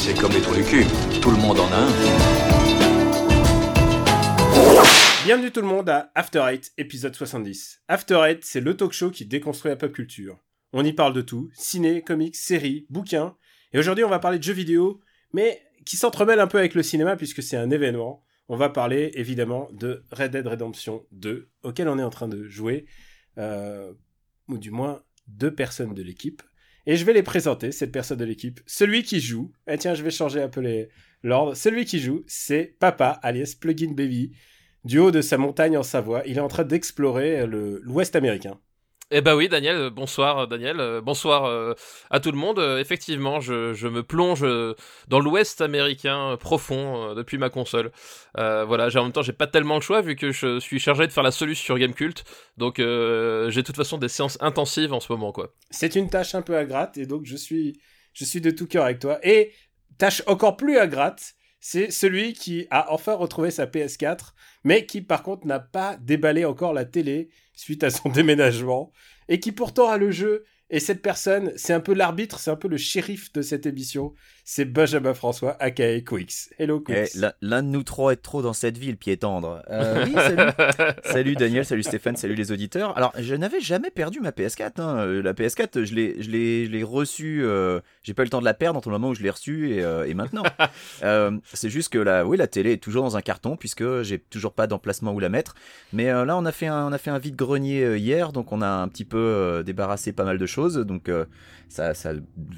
c'est comme les trous du cul. Tout le monde en a un. Bienvenue tout le monde à After Eight, épisode 70. After Eight, c'est le talk show qui déconstruit la pop culture. On y parle de tout, ciné, comics, séries, bouquins. Et aujourd'hui, on va parler de jeux vidéo, mais qui s'entremêle un peu avec le cinéma puisque c'est un événement. On va parler évidemment de Red Dead Redemption 2, auquel on est en train de jouer, euh, ou du moins deux personnes de l'équipe. Et je vais les présenter, cette personne de l'équipe. Celui qui joue, et tiens, je vais changer un peu l'ordre. Celui qui joue, c'est Papa, alias Plugin Baby. Du haut de sa montagne en Savoie, il est en train d'explorer l'Ouest américain. Eh ben oui, Daniel, euh, bonsoir euh, Daniel, euh, bonsoir à tout le monde. effectivement, je, me plonge dans l'Ouest américain profond depuis ma console. voilà, en même temps, j'ai pas tellement le choix vu que je suis chargé de faire la solution sur Gamecult. Donc j'ai de toute façon des séances intensives en ce moment, quoi. C'est une tâche un peu à gratte et donc je suis, je suis de tout cœur avec toi. Et tâche encore plus à gratte, c'est celui qui a enfin retrouvé sa PS4, mais qui par contre n'a pas déballé encore la télé suite à son déménagement, et qui pourtant a le jeu et cette personne, c'est un peu l'arbitre, c'est un peu le shérif de cette émission. C'est Benjamin François, aka Quix. Hello eh, Quix. L'un de nous trois est trop dans cette ville, pied tendre. Euh, oui, salut. salut Daniel, salut Stéphane, salut les auditeurs. Alors, je n'avais jamais perdu ma PS4. Hein. Euh, la PS4, je l'ai, reçue. Euh, j'ai pas eu le temps de la perdre entre le moment où je l'ai reçue et, et maintenant. c'est juste que la, oui, la télé est toujours dans un carton puisque j'ai toujours pas d'emplacement où la mettre. Mais là, on a fait un, on a fait un vide grenier hier, donc on a un petit peu débarrassé pas mal de choses donc euh, ça,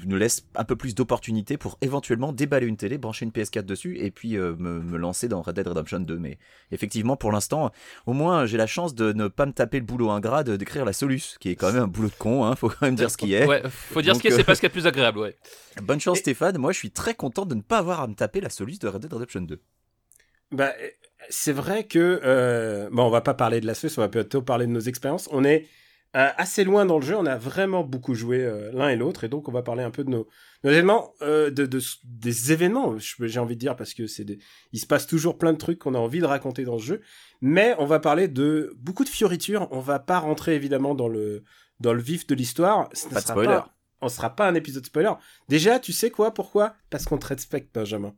nous laisse un peu plus d'opportunités pour éventuellement déballer une télé, brancher une PS4 dessus et puis euh, me, lancer dans Red Dead Redemption 2. Mais effectivement, pour l'instant, au moins j'ai la chance de ne pas me taper le boulot ingrat de d'écrire la Solus, qui est quand même un boulot de con, hein, faut quand même dire ce qui est. Ouais, faut dire ce qui est, c'est pas ce qui est plus agréable, ouais. Bonne chance Stéphane, moi je suis très content de ne pas avoir à me taper la Solus de Red Dead Redemption 2. Bah, c'est vrai que euh, bon, on va pas parler de la Solus, on va plutôt parler de nos expériences. On est euh, assez loin dans le jeu, on a vraiment beaucoup joué euh, l'un et l'autre, et donc on va parler un peu de nos, événements, euh, de, des événements, j'ai envie de dire, parce que c'est il se passe toujours plein de trucs qu'on a envie de raconter dans ce jeu, mais on va parler de beaucoup de fioritures. On va pas rentrer évidemment dans le dans le vif de l'histoire. Pas de spoiler. on sera pas un épisode spoiler. Déjà, tu sais quoi Pourquoi? Parce qu'on te respecte, Benjamin.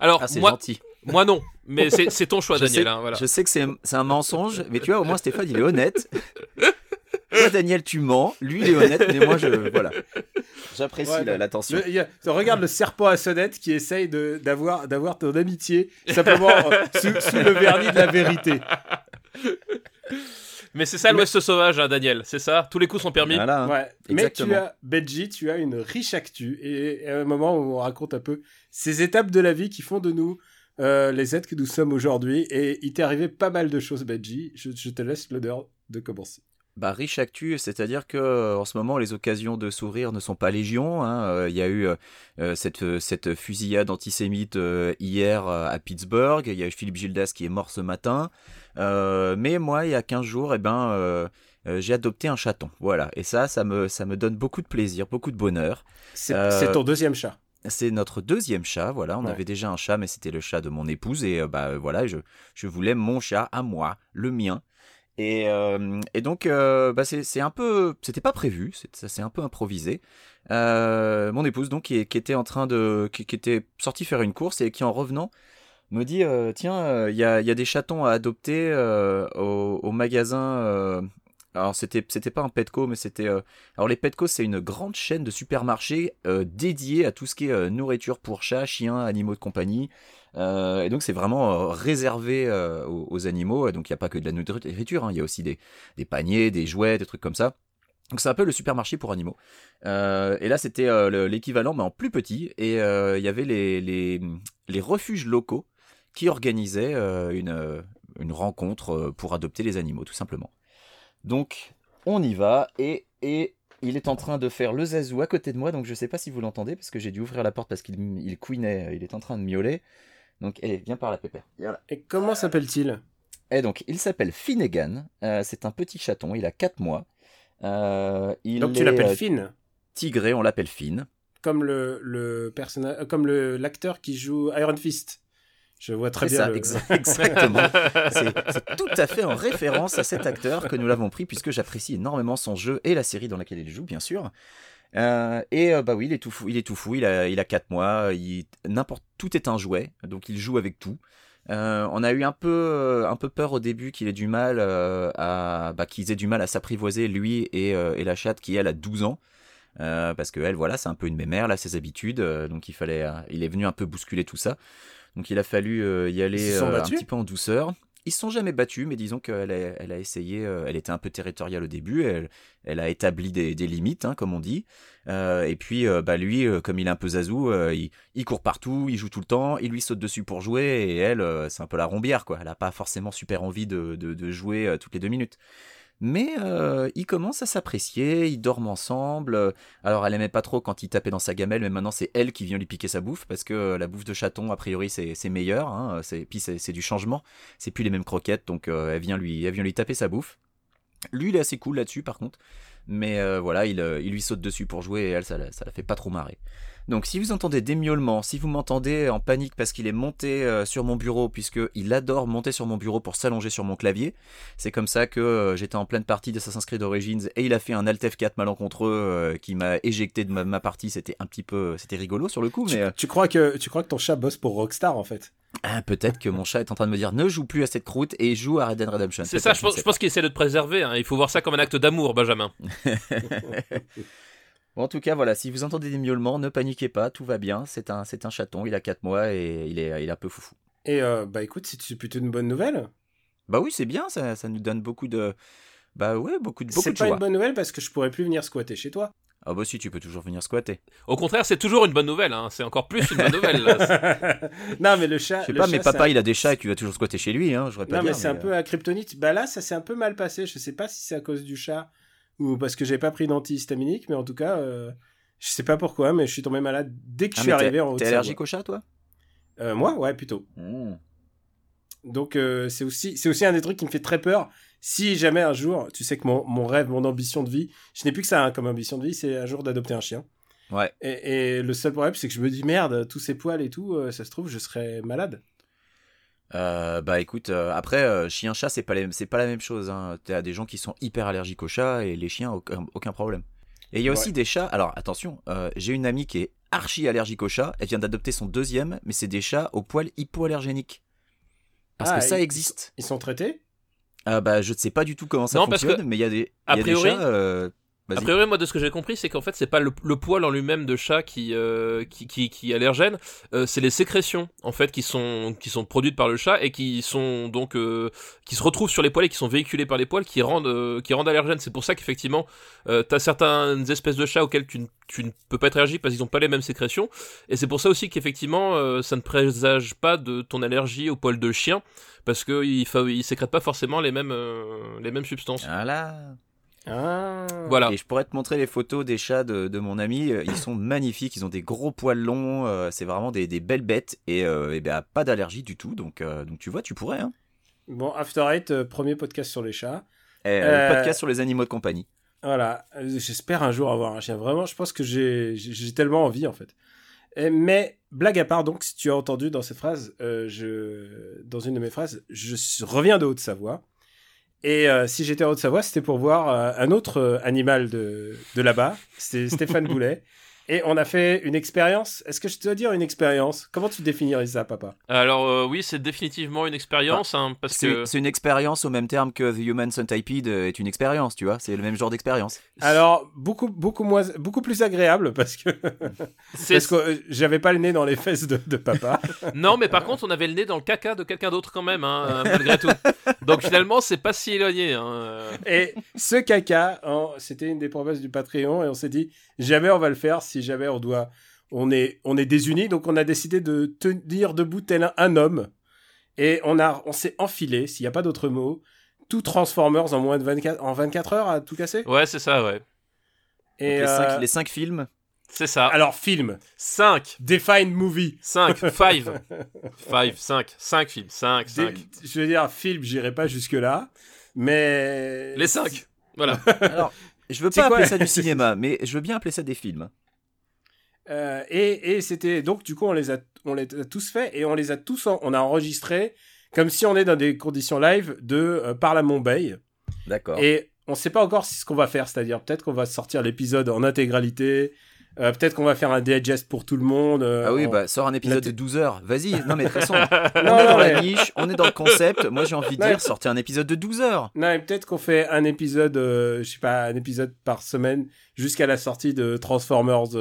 Alors, ah, moi, gentil. moi non, mais c'est ton choix, Daniel. Hein, voilà. Je sais que c'est un mensonge, mais tu vois, au moins Stéphane, il est honnête. Toi, Daniel, tu mens. Lui, il est honnête, mais moi, je. Voilà. J'apprécie l'attention. regarde le serpent à sonnette qui essaye d'avoir d'avoir ton amitié simplement euh, sous, le vernis de la vérité. Mais c'est ça l'Ouest sauvage, hein, Daniel. C'est ça. Tous les coups sont permis. Voilà. Ouais. Mais tu as, Benji, tu as une riche actu. Et à un moment où on raconte un peu ces étapes de la vie qui font de nous euh, les êtres que nous sommes aujourd'hui. Et il t'est arrivé pas mal de choses, Benji. Je, je te laisse l'honneur de commencer. Bah, riche actu, c'est-à-dire que euh, en ce moment les occasions de sourire ne sont pas légion. Hein. Euh, il y a eu euh, cette, cette fusillade antisémite hier à Pittsburgh. Il y a eu Philippe Gildas qui est mort ce matin. mais moi, il y a 15 jours, eh ben, j'ai adopté un chaton. Voilà. Et ça, ça me, ça me donne beaucoup de plaisir, beaucoup de bonheur. C'est ton deuxième chat. C'est notre deuxième chat, voilà. On avait déjà un chat, mais c'était le chat de mon épouse et bah voilà, je, je voulais mon chat à moi, le mien. Et, euh, et donc, euh, bah c'est un peu, c'était pas prévu, ça c'est un peu improvisé. Euh, mon épouse donc qui, était en train de, qui, était sortie faire une course et qui en revenant me dit tiens il y a, y, a, des chatons à adopter au, au, magasin. alors c'était c'était pas un Petco mais c'était alors les Petco c'est une grande chaîne de supermarchés dédiée à tout ce qui est nourriture pour chats, chiens, animaux de compagnie. Euh, et donc c'est vraiment euh, réservé euh, aux, animaux. Donc il n'y a pas que de la nourriture, hein. il y a aussi des, paniers, des jouets, des trucs comme ça. Donc c'est un peu le supermarché pour animaux. et là c'était l'équivalent mais en plus petit. Et il y avait les, refuges locaux qui organisaient une, rencontre pour adopter les animaux tout simplement. Donc on y va et, et il est en train de faire le zazou à côté de moi, donc je ne sais pas si vous l'entendez parce que j'ai dû ouvrir la porte parce qu'il il couinait, il est en train de miauler. Donc, allez, viens par la pépère. Et comment s'appelle-t-il? Et donc, il s'appelle Finnegan. Euh, c'est un petit chaton. Il a 4 mois. Euh, il donc, tu l'appelles euh, Finn? Tigré, on l'appelle Finn. Comme le, le personnage, comme le l'acteur qui joue Iron Fist. Je vois très C'est bien. ça, le- exa- exactement. C'est c'est tout à fait en référence à cet acteur que nous l'avons pris, puisque j'apprécie énormément son jeu et la série dans laquelle il joue, bien sûr. Euh, et euh, bah oui, il est tout fou. Il est tout fou. Il a, il a 4 mois. Il, n'importe, tout est un jouet, donc il joue avec tout. Euh, on a eu un peu, un peu peur au début qu'il ait du mal à, bah, qu'ils aient du mal à s'apprivoiser lui et, et la chatte qui elle a 12 ans. Parce que elle, voilà, c'est un peu une mémère là, ses habitudes. donc il fallait, il est venu un peu bousculer tout ça. Donc il a fallu y aller un petit peu en douceur. Ils se sont jamais battus, mais disons qu'elle a, elle a essayé. euh, elle était un peu territoriale au début. Elle, a établi des, limites, hein, comme on dit. Euh, et puis, euh, bah lui, comme il est un peu zazou, il, il court partout, il joue tout le temps, il lui saute dessus pour jouer. Et elle, c'est un peu la rombière, quoi. Elle a pas forcément super envie de, jouer toutes les deux minutes. Mais euh, ils commencent à s'apprécier, ils dorment ensemble. euh, Alors elle aimait pas trop quand il tapait dans sa gamelle, mais maintenant c'est elle qui vient lui piquer sa bouffe parce que euh, la bouffe de chaton a priori c'est meilleur. Hein, c'est puis c'est du changement, c'est plus les mêmes croquettes, donc elle vient lui elle vient lui taper sa bouffe. Lui il est assez cool là-dessus par contre, mais voilà il, lui saute dessus pour jouer et elle ça ça la fait pas trop marrer. Donc si vous entendez des miaulements, si vous m'entendez en panique parce qu'il est monté euh, sur mon bureau, puisque il adore monter sur mon bureau pour s'allonger sur mon clavier, c'est comme ça que euh, j'étais en pleine partie d'Assassin's Creed Origins et il a fait un Alt F4 malencontreux euh, qui m'a éjecté de ma, ma partie. C'était un petit peu, c'était rigolo sur le coup, Tu, mais euh, tu crois que, tu crois que ton chat bosse pour Rockstar en fait? Ah, peut-être que mon chat est en train de me dire ne joue plus à cette croûte et joue à Red Dead Redemption. C'est ça, pense, je pense qu'il essaie de te préserver. hein. Il faut voir ça comme un acte d'amour, Benjamin. Bon, en tout cas, voilà, si vous entendez des miaulements, ne paniquez pas, tout va bien. C'est un, c'est un chaton, il a 4 mois et il est, il est un peu foufou. Et euh, bah écoute, c'est plutôt une bonne nouvelle. Bah oui, c'est bien, ça, ça nous donne beaucoup de. Bah ouais, beaucoup de, beaucoup C'est de pas joie. une bonne nouvelle parce que je pourrais plus venir squatter chez toi. Ah bah si, tu peux toujours venir squatter. Au contraire, c'est toujours une bonne nouvelle. hein. C'est encore plus une bonne nouvelle. là. non mais le chat. Je sais pas, mais papa, un- il a des chats et tu vas toujours squatter chez lui, hein, j'aurais pas Non dire, mais c'est un euh, peu à kryptonite. Bah là, ça s'est un peu mal passé. Je sais pas si c'est à cause du chat ou parce que j'ai pas pris d'antihistaminique, mais en tout cas, euh, je sais pas pourquoi, mais je suis tombé malade dès que Ah, je suis arrivé en haut. T'es allergique au chat, toi? Euh, Moi, ouais, plutôt. Mmh. Donc euh, c'est aussi c'est aussi un des trucs qui me fait très peur. Si jamais un jour, tu sais que mon, mon rêve, mon ambition de vie, je n'ai plus que ça hein, comme ambition de vie, c'est un jour d'adopter un chien. Ouais. Et, et le seul problème, c'est que je me dis merde, tous ces poils et tout, ça se trouve, je serais malade. Euh, bah écoute, euh, après, euh, chien-chat, c'est pas, les- pas la même chose. Hein. T'as des gens qui sont hyper allergiques aux chats et les chiens, aucun, aucun problème. Et il y a aussi Ouais. des chats. Alors attention, euh, j'ai une amie qui est archi allergique aux chats. Elle vient d'adopter son deuxième, mais c'est des chats aux poils hypoallergéniques. Parce Ah, que ça ils- existe. Ils sont traités? Ah bah je ne sais pas du tout comment ça Non, parce fonctionne, que, mais il y a des, a y a des priori- chats. A priori, moi, de ce que j'ai compris, c'est qu'en fait, c'est pas le, le poil en lui-même de chat qui, euh, qui, qui, qui est allergène, euh, c'est les sécrétions, en fait, qui sont, qui sont produites par le chat et qui sont donc, euh, qui se retrouvent sur les poils et qui sont véhiculés par les poils qui rendent, qui rendent allergènes. C'est pour ça qu'effectivement, t'as certaines espèces de chats auxquelles tu, ne- tu ne peux pas être allergique parce qu'ils n'ont pas les mêmes sécrétions. Et c'est pour ça aussi qu'effectivement, ça ne présage pas de ton allergie aux poils de chien parce qu'ils ne sécrètent pas forcément les mêmes, les mêmes substances. Voilà. Ah. Voilà. Et je pourrais te montrer les photos des chats de, de mon ami. Euh, Ils sont magnifiques. Ils ont des gros poils longs. euh, c'est vraiment des, des belles bêtes. Et, euh, et ben, pas d'allergie du tout. Donc, euh, donc tu vois, tu pourrais. Hein. Bon, After Eight, euh, premier podcast sur les chats. Et, euh, Euh, le podcast sur les animaux de compagnie. Voilà, j'espère un jour avoir un chien. Vraiment, je pense que j'ai tellement envie en fait. Et- mais blague à part, donc, si tu as entendu dans cette phrase, euh, je, dans une de mes phrases, je reviens de Haute-Savoie. Et euh, si j'étais en Haute-Savoie, c'était pour voir euh, un autre euh, animal de, de là-bas. C'est Stéphane Boulet. Et on a fait une expérience. Est-ce que je dois dire une expérience? Comment tu définirais ça, papa? Alors euh, oui, c'est définitivement une expérience, hein, parce C'est que c'est une expérience au même terme que The Human Centipede euh, est une expérience, tu vois. C'est le même genre d'expérience. Alors, beaucoup, beaucoup, moins, beaucoup plus agréable parce que, c'est parce que euh, j'avais pas le nez dans les fesses de, de papa. non, mais par contre, on avait le nez dans le caca de quelqu'un d'autre quand même, hein, malgré tout. Donc finalement, c'est pas si éloigné. Hein. euh. Et ce caca, hein, c'était une des promesses du Patreon, et on s'est dit jamais on va le faire si jamais on doit. On est, on est désunis, donc on a décidé de tenir debout tel un, un homme. Et on, a, on s'est enfilé, s'il n'y a pas d'autre mot, tout Transformers en moins de 24, en 24 heures à tout casser. Ouais, c'est ça, ouais. Et Donc, les, euh, cinq, les cinq films. C'est ça. Alors, film, 5, Define Movie. 5, 5. 5, 5, 5 films, 5, Des- 5. je veux dire, film, j'irai pas jusque-là, mais. Les 5. Voilà. Alors, je veux pas appeler ça du cinéma, mais je veux bien appeler ça des films. Euh, et et c'était donc du coup on les a on les a tous fait et on les a tous en- on a enregistré comme si on est dans des conditions live de euh, Parlement Bay. D'accord. Et on sait pas encore si ce qu'on va faire, c'est-à-dire peut-être qu'on va sortir l'épisode en intégralité, euh, peut-être qu'on va faire un digest pour tout le monde. euh, Ah oui, on- bah sors un épisode la de 12 heures. Vas-y. Non, mais de toute façon, on Non, est dans mais- la niche, on est dans le concept. Moi, j'ai envie de dire, sortez un épisode de 12 heures. Non, mais peut-être qu'on fait un épisode, je sais pas, un épisode par semaine jusqu'à la sortie de Transformers.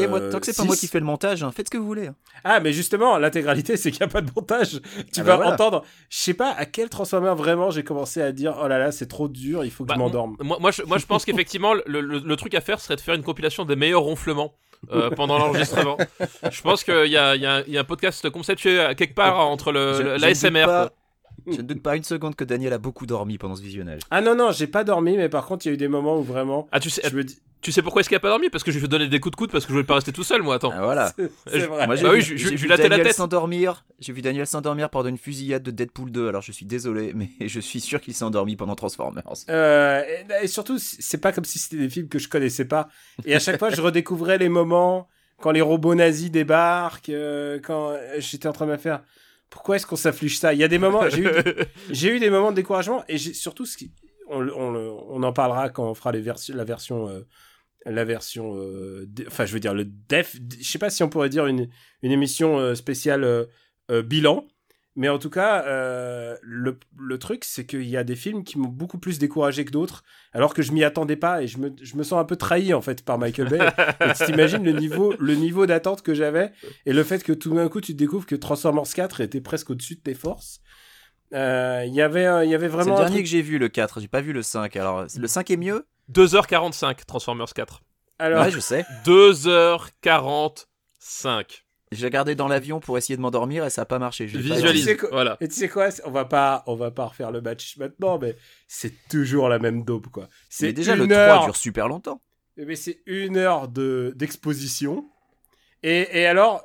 Euh, moi, tant que c'est pas moi 6. qui fais le montage, hein, faites ce que vous voulez. hein. Ah, mais justement, l'intégralité, c'est qu'il n'y a pas de montage. Tu Ah vas bah voilà. entendre. Je sais pas à quel Transformer vraiment j'ai commencé à dire oh là là, c'est trop dur, il faut que Bah, je m'endorme. Moi, moi, je, moi, je pense qu'effectivement, le, le- le truc à faire serait de faire une compilation des meilleurs ronflements euh, pendant l'enregistrement. Je pense qu'il y a, y, y un podcast conceptuel quelque part entre le, Je- le- je la ne doute SMR. pas- quoi. Je ne doute pas une seconde que Daniel a beaucoup dormi pendant ce visionnage. Ah non, non, j'ai pas dormi, mais par contre, il y a eu des moments où vraiment. Ah, tu sais, Je me dis. Tu sais pourquoi est-ce qu'il a pas dormi? Parce que je lui ai donné des coups de coude parce que je voulais pas rester tout seul, moi. Attends. Ah, voilà. C'est je- vrai. Moi, j'ai Bah vu, oui, je- je- j'ai je vu lattais la Daniel tête. s'endormir. J'ai vu Daniel s'endormir pendant une fusillade de Deadpool 2. Alors, je suis désolé, mais je suis sûr qu'il s'est endormi pendant Transformers. Euh, et, et surtout, c'est pas comme si c'était des films que je connaissais pas. Et à chaque fois, je redécouvrais les moments quand les robots nazis débarquent, euh, quand euh, j'étais en train de me faire. Pourquoi est-ce qu'on s'afflige ça? Il y a des moments, j'ai eu, des moments de découragement et surtout ce qui, on, en parlera quand on fera les la version, euh, la version, euh, enfin je veux dire le def, je sais pas si on pourrait dire une, une émission euh, spéciale euh, euh, bilan, mais en tout cas euh, le, le truc c'est qu'il y a des films qui m'ont beaucoup plus découragé que d'autres, alors que je m'y attendais pas et je me, je me sens un peu trahi en fait par Michael Bay. et tu t'imagines le niveau, le niveau d'attente que j'avais et le fait que tout d'un coup tu te découvres que Transformers 4 était presque au-dessus de tes forces. Euh, Il y avait, il y avait C'est vraiment. le un dernier truc- que j'ai vu, le 4. J'ai pas vu le 5. Alors, le 5 est mieux 2h45, Transformers 4. Alors, Ouais, je sais. 2h45. J'ai regardé dans l'avion pour essayer de m'endormir et ça a pas marché. Pas- Visualise. Tu sais quoi- Voilà. Et tu sais quoi On va pas, on va pas refaire le match maintenant, mais c'est toujours la même dope, quoi. Mais C'est déjà, le une 3 heure, dure super longtemps. mais c'est une heure de d'exposition. Et, et alors,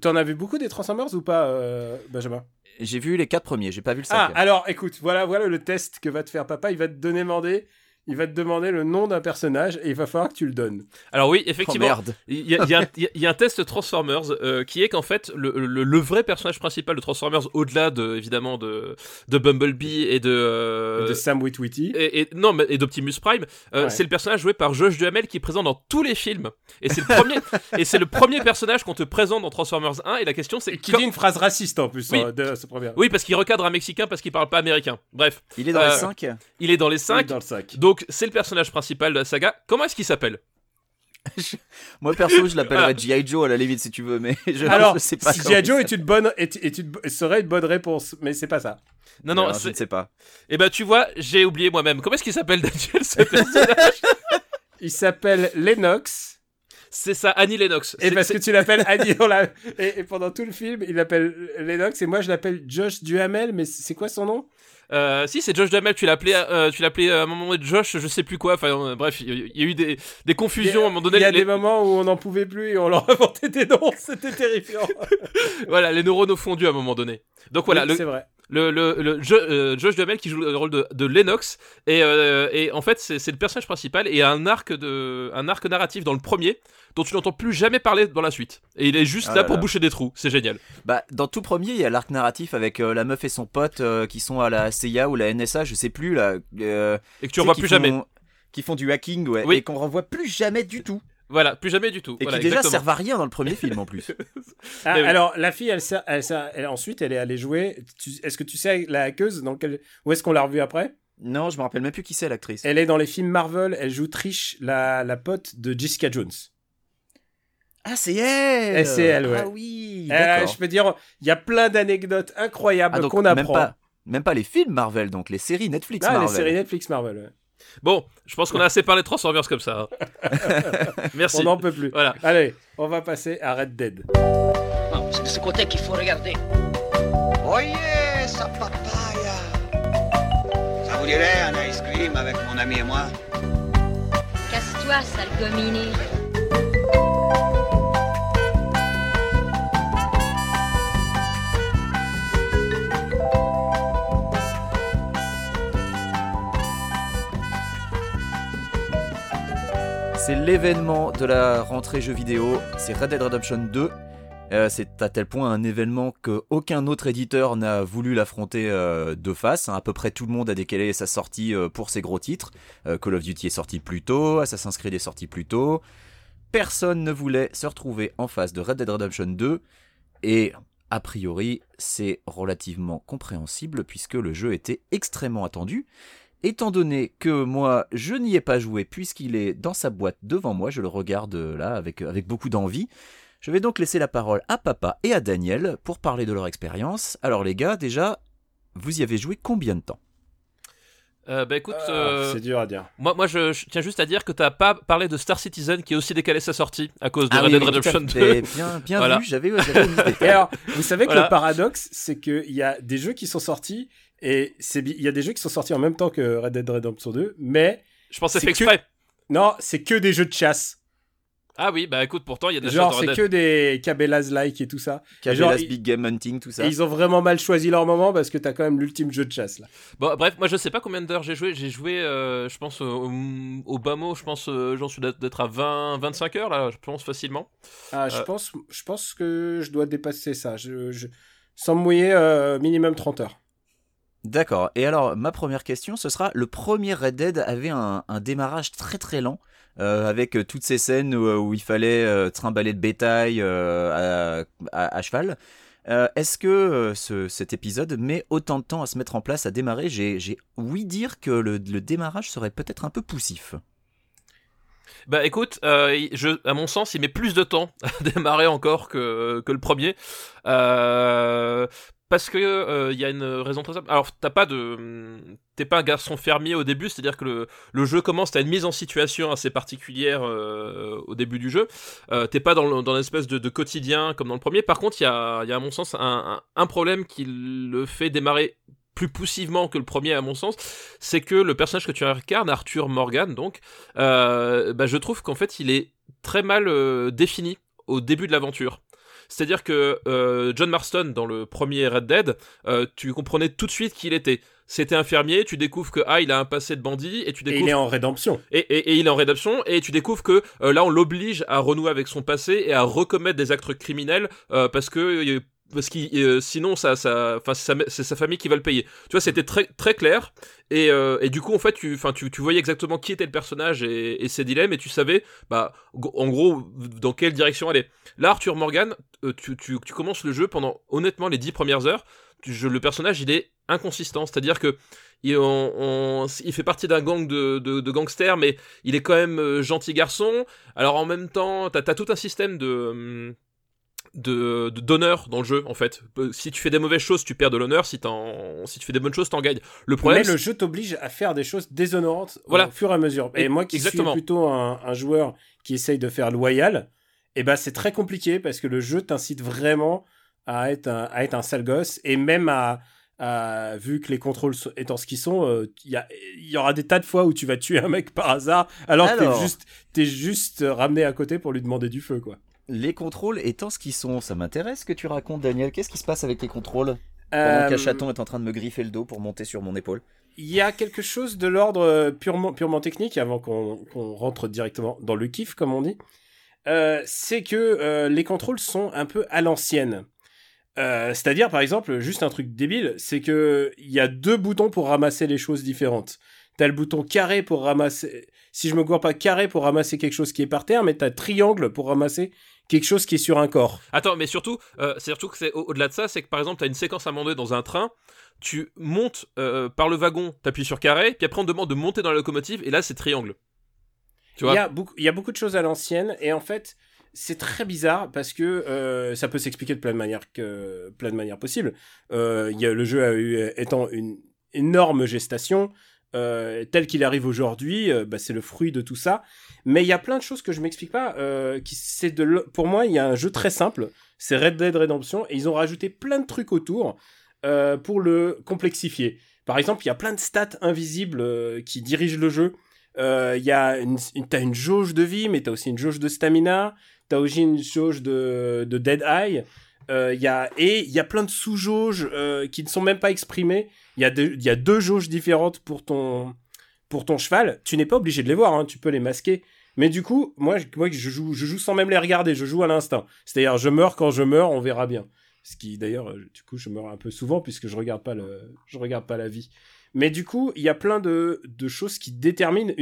t'en as vu beaucoup des Transformers ou pas, euh, Benjamin? J'ai vu les 4 premiers, j'ai pas vu le Ah, 5 alors, écoute, voilà, voilà le test que va te faire papa. Il va te demander, il va te demander le nom d'un personnage et il va falloir que tu le donnes. Alors oui, effectivement, il y, a- il y a un- il y a- il y a un test Transformers euh, qui est qu'en fait le, le- le vrai personnage principal de Transformers, au-delà de évidemment de, de Bumblebee et de, euh, de Sam Witwitty. et, et- non mais et d'Optimus Prime, euh, Ouais. c'est le personnage joué par Josh Duhamel qui est présent dans tous les films et c'est le premier et c'est le premier personnage qu'on te présente dans Transformers 1 et la question c'est qui quand- dit une phrase raciste en plus Oui. hein, de ce premier. oui parce qu'il recadre un mexicain parce qu'il parle pas américain. Bref, Il est dans Euh, les 5 il est dans les 5 dans le sac. donc c'est le personnage principal de la saga. Comment est-ce qu'il s'appelle Moi perso, je l'appellerais Voilà. G.I. Joe à la limite si tu veux, mais je, Alors, je sais pas. si G.I. Joe est une bonne, est, est une, serait une bonne réponse, mais c'est pas ça. Non non, Alors, je c'est- ne sais pas. eh ben tu vois, j'ai oublié moi-même. Comment est-ce qu'il s'appelle Daniel ce personnage Il s'appelle Lennox. C'est ça, Annie Lennox. Et parce que tu l'appelles Annie, on l'a- et, et pendant tout le film, il l'appelle Lennox et moi je l'appelle Josh Duhamel, mais c'est quoi son nom? Euh, si, c'est Josh Duhamel, tu l'appelais, euh, tu l'appelais euh, à un moment donné Josh, je sais plus quoi. Enfin, euh, bref, il y, a eu des, des confusions à un moment donné. Il y a les- des moments où on n'en pouvait plus et on leur inventait des noms, c'était terrifiant. Voilà, les neurones ont fondu à un moment donné. Donc voilà, Oui, le, c'est vrai. Le, le, le- euh, Josh Duhamel qui joue le rôle de, de Lennox et, euh, et en fait c'est le personnage principal et un arc de un arc narratif dans le premier dont tu n'entends plus jamais parler dans la suite et il est juste Ah là là pour là. boucher des trous c'est génial Bah, dans tout premier, il y a l'arc narratif avec euh, la meuf et son pote qui sont à la CIA ou la NSA, je sais plus là. et que tu revois plus font- jamais Qui font du hacking, ouais, Oui. et qu'on revoit plus jamais du tout. Voilà plus jamais du tout Et voilà, qui déjà exactement. servent à rien dans le premier film en plus. Ah, oui. Alors la fille, elle, sert- elle, sert- elle- ensuite elle est allée jouer. Est-ce que tu sais la hackeuse dans quel... où est-ce qu'on l'a revue après? Non, je me rappelle même plus qui c'est l'actrice. Elle est dans les films Marvel. Elle joue Trish, la, la pote de Jessica Jones. Ah, c'est elle Eh, c'est elle, ouais. Ah oui, Euh, d'accord. je peux dire, il y a plein d'anecdotes incroyables Ah, qu'on même apprend. pas, même pas les films Marvel, donc les séries Netflix Ah, Marvel. les séries Netflix Marvel. ouais. Bon je pense qu'on a assez parlé de Transformers comme ça hein. merci On n'en peut plus. voilà Allez, on va passer à Red Dead. C'est de ce côté qu'il faut regarder. Oye, esa papaya. Ça vous dirait un ice cream avec mon ami et moi? Casse-toi, sale gominé. C'est l'événement de la rentrée jeux vidéo, c'est Red Dead Redemption 2. Euh, c'est à tel point un événement qu'aucun autre éditeur n'a voulu l'affronter euh, de face. À peu près tout le monde a décalé sa sortie euh, pour ses gros titres. Call of Duty est sorti plus tôt, Assassin's Creed est sorti plus tôt. Personne ne voulait se retrouver en face de Red Dead Redemption 2. Et a priori, c'est relativement compréhensible puisque le jeu était extrêmement attendu. Étant donné que moi, je n'y ai pas joué puisqu'il est dans sa boîte devant moi, je le regarde là avec, avec beaucoup d'envie. Je vais donc laisser la parole à papa et à Daniel pour parler de leur expérience. Alors les gars, déjà, vous y avez joué combien de temps? Euh, bah écoute, Ah, euh, C'est dur à dire. moi, moi je, je tiens juste à dire que t'as pas parlé de Star Citizen qui a aussi décalé sa sortie à cause de Ah Red Dead oui, Redemption fait. 2. Bien, bien Voilà. vu, j'avais j'avais une idée. Et alors, vous savez que Voilà. le paradoxe, c'est qu'il y a des jeux qui sont sortis, et il y a des jeux qui sont sortis en même temps que Red Dead Redemption 2, mais Je pense que c'est fait que- exprès. non, c'est que des jeux de chasse. Ah oui, bah écoute, pourtant il y a des Genre, c'est que des Cabela's-like et tout ça. Cabela's Genre, Big Game Hunting, tout ça. Et ils ont vraiment mal choisi leur moment parce que t'as quand même l'ultime jeu de chasse là. Bon, bref, moi je sais pas combien d'heures j'ai joué. J'ai joué, euh, je pense, au, au bas mot, je pense, euh, j'en suis d'être- d'être à 20, 25 heures là, je pense facilement. Ah, je, Euh. pense, je pense que je dois dépasser ça. Je, je- Sans me mouiller, euh, minimum 30 heures. D'accord. Et alors, ma première question, ce sera le premier Red Dead avait un, démarrage très très lent. euh, avec euh, toutes ces scènes où, il fallait euh, trimballer de bétail euh, à, cheval. Est-ce que ce- cet épisode met autant de temps à se mettre en place, à démarrer? J'ai ouï dire que le, démarrage serait peut-être un peu poussif. Bah écoute, à mon sens, il met plus de temps à démarrer encore que, que le premier. Parce que euh, il y a une raison très simple. Alors t'as pas de, t'es pas un garçon fermier au début, c'est-à-dire que le, jeu commence, t'as une mise en situation assez particulière euh, au début du jeu. Euh, t'es pas dans, dans l'espèce de, quotidien comme dans le premier. Par contre, il y a, y a à mon sens un, problème qui le fait démarrer plus poussivement que le premier à mon sens, c'est que le personnage que tu incarnes, Arthur Morgan, donc, euh, bah, je trouve qu'en fait il est très mal euh, défini au début de l'aventure. C'est-à-dire que euh, John Marston, dans le premier Red Dead, euh, tu comprenais tout de suite qui il était. C'était un fermier, tu découvres que ah il a un passé de bandit et tu Et découvres il est en rédemption. et, et- et il est en rédemption et tu découvres que euh, là on l'oblige à renouer avec son passé et à recommettre des actes criminels parce que parce qu'il euh, sinon ça c'est sa, famille qui va le payer. Tu vois c'était très très clair et, euh, du coup en fait tu voyais exactement qui était le personnage et, ses dilemmes et tu savais bah en gros dans quelle direction aller. Là Arthur Morgan euh, tu, commences le jeu pendant honnêtement les dix premières heures le personnage il est inconsistant c'est-à-dire que il, fait partie d'un gang de, gangsters, mais il est quand même gentil garçon. Alors en même temps, t'as as tout un système de hum, de de- d'honneur dans le jeu en fait. Euh, Si tu fais des mauvaises choses, tu perds de l'honneur. Si, t'en- si tu fais des bonnes choses, t'en gagnes. Le problème, Mais le jeu t'oblige à faire des choses déshonorantes Voilà. au fur et à mesure. Et Et- moi qui exactement. suis plutôt un, un joueur qui essaye de faire loyal, et ben c'est très compliqué parce que le jeu t'incite vraiment à être un, à être un sale gosse et même à, à- vu que les contrôles sont- étant ce qu'ils sont, euh, il y, a- il y aura des tas de fois où tu vas tuer un mec par hasard alors, que Alors. t'es juste, t'es juste ramené à côté pour lui demander du feu quoi. Les contrôles étant ce qu'ils sont, ça m'intéresse ce que tu racontes, Daniel. Qu'est-ce qui se passe avec les contrôles Pendant Euh, qu'Achaton est en train de me griffer le dos pour monter sur mon épaule? Il y a quelque chose de l'ordre euh, purement, purement technique, avant qu'on rentre directement dans le kiff, comme on dit. Euh, c'est que euh, les contrôles sont un peu à l'ancienne. Euh, C'est-à-dire, par exemple, juste un truc débile, c'est que il y a deux boutons pour ramasser les choses différentes. T'as le bouton carré pour ramasser, si je me gourre pas, carré pour ramasser quelque chose qui est par terre, mais t'as triangle pour ramasser quelque chose qui est sur un corps. Attends, mais surtout, euh, c'est surtout que c'est au- au-delà de ça, c'est que par exemple, t'as une séquence à un moment donné dans un train, tu montes euh, par le wagon, t'appuies sur carré, puis après on te demande de monter dans la locomotive, et là c'est triangle. Tu Il vois y, a beaucoup, il y a beaucoup de choses à l'ancienne et en fait c'est très bizarre parce que euh, ça peut s'expliquer de plein de manières que plein de manières possibles. Euh, il y a, le jeu a eu étant une énorme gestation euh, tel qu'il arrive aujourd'hui, euh, bah, c'est le fruit de tout ça. Mais il y a plein de choses que je m'explique pas. Euh, c'est de pour moi il y a un jeu très simple, c'est Red Dead Redemption et ils ont rajouté plein de trucs autour pour le complexifier. Par exemple, il y a plein de stats invisibles qui dirigent le jeu. Il y a une, t'as une jauge de vie, mais t'as aussi une jauge de stamina. T'as aussi une jauge de, de dead eye. Y a, et il y a plein de sous-jauges qui ne sont même pas exprimées. Il y, a deux- jauges différentes pour ton, cheval. Tu n'es pas obligé de les voir, hein, tu peux les masquer. Mais du coup, moi, je- joue, sans même les regarder, je joue à l'instinct. C'est-à-dire, je meurs quand je meurs, on verra bien. Ce qui, d'ailleurs, euh, du coup, je meurs un peu souvent puisque je regarde regarde pas la vie. Mais du coup, il y a plein de, choses qui déterminent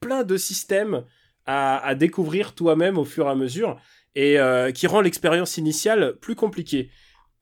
plein de systèmes à, à découvrir toi-même au fur et à mesure et euh, qui rend l'expérience initiale plus compliquée.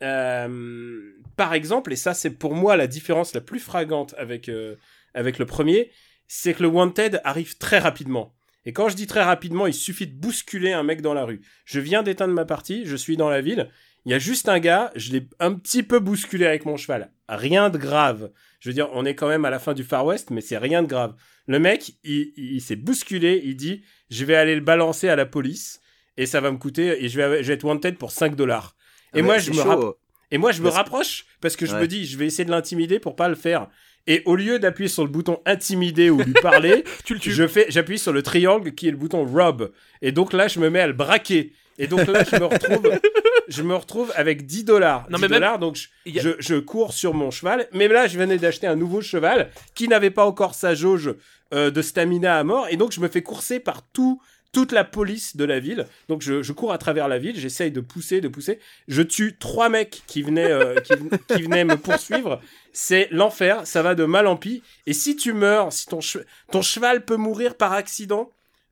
Euh, par exemple, et ça c'est pour moi la différence la plus fragante avec, euh, avec le premier, c'est que le Wanted arrive très rapidement. Et quand je dis très rapidement, il suffit de bousculer un mec dans la rue. Je viens d'éteindre ma partie, je suis dans la ville, il y a juste un gars, je l'ai un petit peu bousculé avec mon cheval. Rien de grave. Je veux dire, on est quand même à la fin du Far West, mais c'est rien de grave. Le mec, il, il s'est bousculé, il dit, je vais aller le balancer à la police, et ça va me coûter, et je vais, je vais être wanted pour 5 dollars. Et Ah, moi, je me chaud. Et moi, je me rapproche parce que je Ouais. me dis, je vais essayer de l'intimider pour pas le faire. Et au lieu d'appuyer sur le bouton intimider ou lui parler, Tu le tues. je fais, j'appuie sur le triangle qui est le bouton rob. Et donc là, je me mets à le braquer. Et donc là, je me retrouve, je me retrouve avec 10 dollars. Non, 10 mais même- dollars, donc je, a- je, je cours sur mon cheval. Mais là, je venais d'acheter un nouveau cheval qui n'avait pas encore sa jauge euh, de stamina à mort. Et donc, je me fais courser par tout, toute la police de la ville. Donc, je, cours à travers la ville. J'essaye de pousser, de pousser. Je tue trois mecs qui venaient, euh, qui, ven- qui venaient me poursuivre. C'est l'enfer. Ça va de mal en pis. Et si tu meurs, si ton, che- ton cheval peut mourir par accident,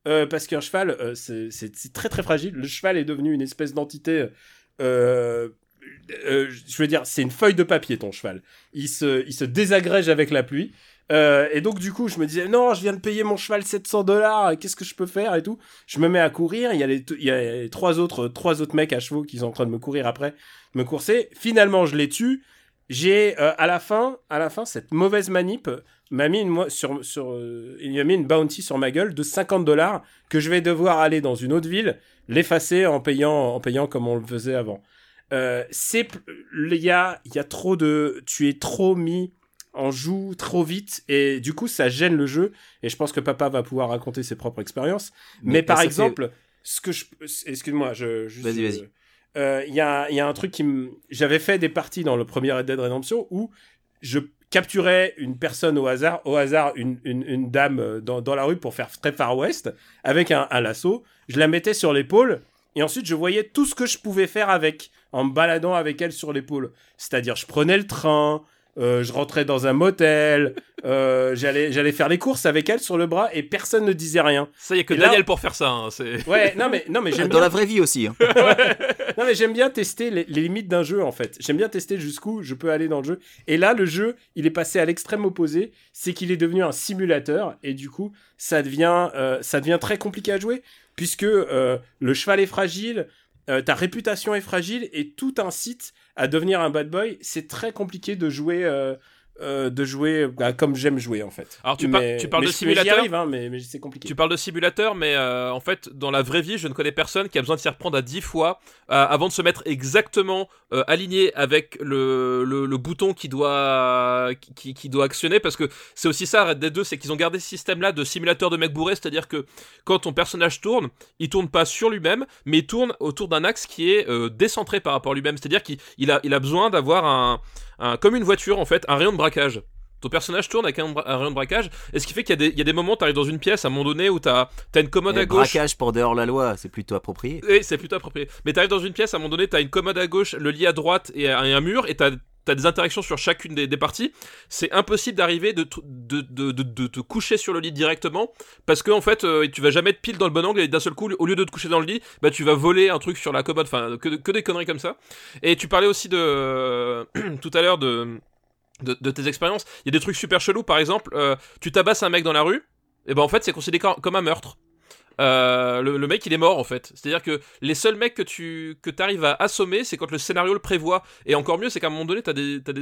euh, parce qu'un cheval, euh, c'est- très très fragile. Le cheval est devenu une espèce d'entité. euh, je veux dire, c'est une feuille de papier ton cheval. Il se, il se désagrège avec la pluie. Euh, et donc du coup, je me disais non, je viens de payer mon cheval 700 dollars. Qu'est-ce que je peux faire et tout. Je me mets à courir. Il y a les, il y a trois autres, trois autres mecs à chevaux qui sont en train de me courir après, me courser. Finalement, je les tue. J'ai euh, à la fin, à la fin, cette mauvaise manip m'a mis une sur sur euh, m'a mis une bounty sur ma gueule de 50 dollars que je vais devoir aller dans une autre ville l'effacer en payant en payant comme on le faisait avant. C'est il y a il y a trop de tu es trop mis en joue trop vite et du coup ça gêne le jeu et je pense que papa va pouvoir raconter ses propres expériences. Mais, par ça fait- exemple, ce que je excuse-moi, je Vas-y, vas-y. euh, euh, il y, a, y a un truc qui me. J'avais fait des parties dans le premier Red Dead Redemption où je capturais une personne au hasard, au hasard une, une, une dame euh, dans, dans la rue pour faire très Far West avec un, un lasso. Je la mettais sur l'épaule et ensuite je voyais tout ce que je pouvais faire avec en me baladant avec elle sur l'épaule. C'est-à-dire, je prenais le train. Euh, je rentrais dans un motel, euh, j'allais j'allais faire les courses avec elle sur le bras et personne ne disait rien. Ça, y a que Et là- Daniel pour faire ça. hein, c'est... Ouais, non mais non mais j'aime Dans bien la vraie vie aussi. hein. non mais j'aime bien tester les, les limites d'un jeu en fait. J'aime bien tester jusqu'où je peux aller dans le jeu. Et là, le jeu, il est passé à l'extrême opposé, c'est qu'il est devenu un simulateur et du coup, ça devient, euh, ça devient très compliqué à jouer puisque euh, le cheval est fragile, euh, ta réputation est fragile et tout incite à devenir un bad boy. C'est très compliqué de jouer. euh, euh, de jouer bah, comme j'aime jouer en fait. Alors, tu par- Mais- tu parles de simulateur arrive, hein, mais, mais c'est compliqué. Tu parles de simulateur, mais euh, en fait, dans la vraie vie, je ne connais personne qui a besoin de s'y reprendre à 10 fois euh, avant de se mettre exactement aligné avec le, le, le bouton qui doit, qui, qui doit actionner. Parce que c'est aussi ça, Red Dead 2, c'est qu'ils ont gardé ce système-là de simulateur de mec bourré, c'est-à-dire que quand ton personnage tourne, il tourne pas sur lui-même, mais il tourne autour d'un axe qui est décentré par rapport à lui-même. C'est-à-dire qu'il il a, il a besoin d'avoir un, un, comme une voiture en fait, un rayon de braquage. Ton personnage tourne avec un, rayon de braquage, et ce qui fait qu'il y, a des- il y a des moments, tu arrives dans une pièce à un moment donné où tu as, une commode Et à gauche. braquage pour dehors la loi, c'est plutôt approprié. Oui, c'est plutôt approprié. Mais t'arrives dans une pièce, à un moment donné, t'as une commode à gauche, le lit à droite et un, et un mur, et t'as as des interactions sur chacune des, parties. C'est impossible d'arriver de, te coucher sur le lit directement, parce que en fait, euh, tu vas jamais être pile dans le bon angle, et d'un seul coup, au lieu de te coucher dans le lit, bah tu vas voler un truc sur la commode, enfin, que, des conneries comme ça. Et tu parlais aussi de tout à l'heure de, de, tes expériences. Il y a des trucs super chelous, par exemple, euh, tu tabasses un mec dans la rue, et ben en fait, c'est considéré comme un meurtre. Euh, le, le mec il est mort en fait. C'est-à-dire que les seuls mecs que tu que arrives à assommer, c'est quand le scénario le prévoit. Et encore mieux, c'est qu'à un moment donné, t'as des t'as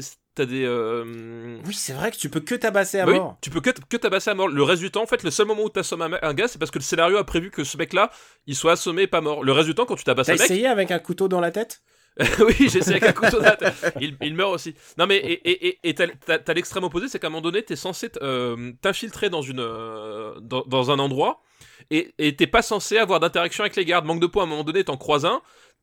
des euh, Oui, c'est vrai que tu peux que tabasser à bah oui, mort. tu peux que, que tabasser à mort. Le reste du temps, en fait, le seul moment où t'assommes un, un gars, c'est parce que le scénario a prévu que ce mec-là, il soit assommé et pas mort. Le reste du temps, quand tu tabasses T'as un mec, essayé avec un couteau dans la tête? Oui, j'ai essayé avec un couteau dans la tête. Il, il meurt aussi. Non, mais et, et, et- et t'as, l'extrême opposé, c'est qu'à un moment donné, t'es censé euh, t'infiltrer dans, une, dans, dans un endroit et t'es pas censé avoir d'interaction avec les gardes. Manque de points, à un moment donné, t'en croises un.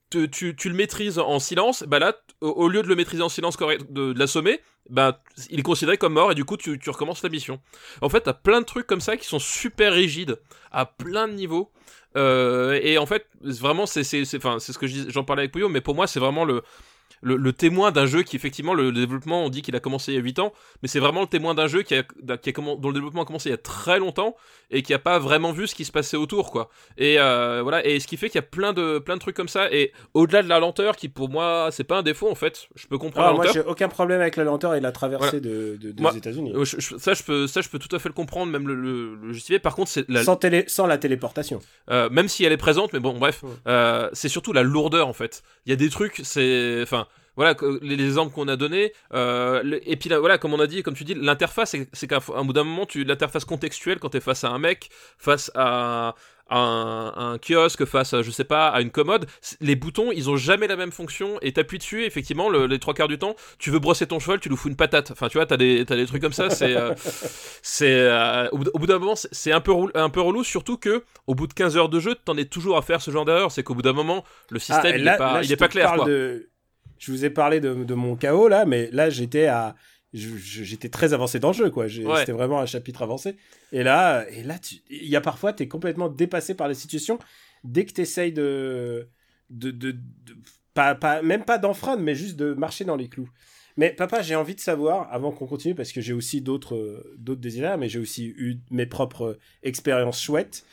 tu, tu, tu le maîtrises en silence, bah là, au, lieu de le maîtriser en silence de, l'assommer, bah il est considéré comme mort et du coup tu, tu recommences la mission. En fait, t'as plein de trucs comme ça qui sont super rigides à plein de niveaux. Euh, et en fait, vraiment, c'est ce que j'en parlais avec Pouillot, mais pour moi, c'est vraiment le le, le témoin d'un jeu qui effectivement le développement on dit qu'il a commencé il y a 8 ans mais c'est vraiment le témoin d'un jeu qui a, qui a dont le développement a commencé il y a très longtemps et qui a pas vraiment vu ce qui se passait autour quoi et euh, voilà et ce qui fait qu'il y a plein de plein de trucs comme ça et au-delà de la lenteur qui pour moi c'est pas un défaut en fait je peux comprendre Ah, la moi, j'ai aucun problème avec la lenteur et la traversée de, de- des États-Unis. Euh, ça je peux ça je peux tout à fait le comprendre même le, le, le justifier par contre c'est la, Sans, télé, sans la téléportation. euh, même si elle est présente, mais bon, bref, Ouais. euh, c'est surtout la lourdeur en fait. Il y a des trucs, c'est, enfin, voilà, les, les exemples qu'on a donnés, euh, le- et puis là, voilà, comme on a dit, comme tu dis, l'interface, c'est, qu'à un bout d'un moment, tu l'interface contextuelle quand t'es face à un mec, face à un, un kiosque, face à, je sais pas, à une commode, les boutons, ils ont jamais la même fonction, et t'appuies dessus, effectivement, le- les trois quarts du temps, tu veux brosser ton cheval, tu lui fous une patate. Enfin, tu vois, t'as des, t'as des trucs comme ça, c'est, euh, c'est, euh, au, bout- d'un moment, c'est- un peu, un peu relou, surtout que, au bout de 15 heures de jeu, t'en es toujours à faire ce genre d'erreur. C'est qu'au bout d'un moment, le système, Ah, il là- est pas, là, il est pas clair, quoi. de- Je vous ai parlé de, de mon chaos là, mais là j'étais à. très avancé dans le jeu, quoi. Ouais. C'était vraiment un chapitre avancé. Et là, et là, tu- il y a parfois, t'es complètement dépassé par la situation. Dès que t'essayes de, de, de, de- pas, pas, même pas d'enfreindre, mais juste de marcher dans les clous. Mais papa, j'ai envie de savoir, avant qu'on continue, parce que j'ai aussi d'autres, d'autres désirs, mais j'ai aussi eu mes propres expériences chouettes.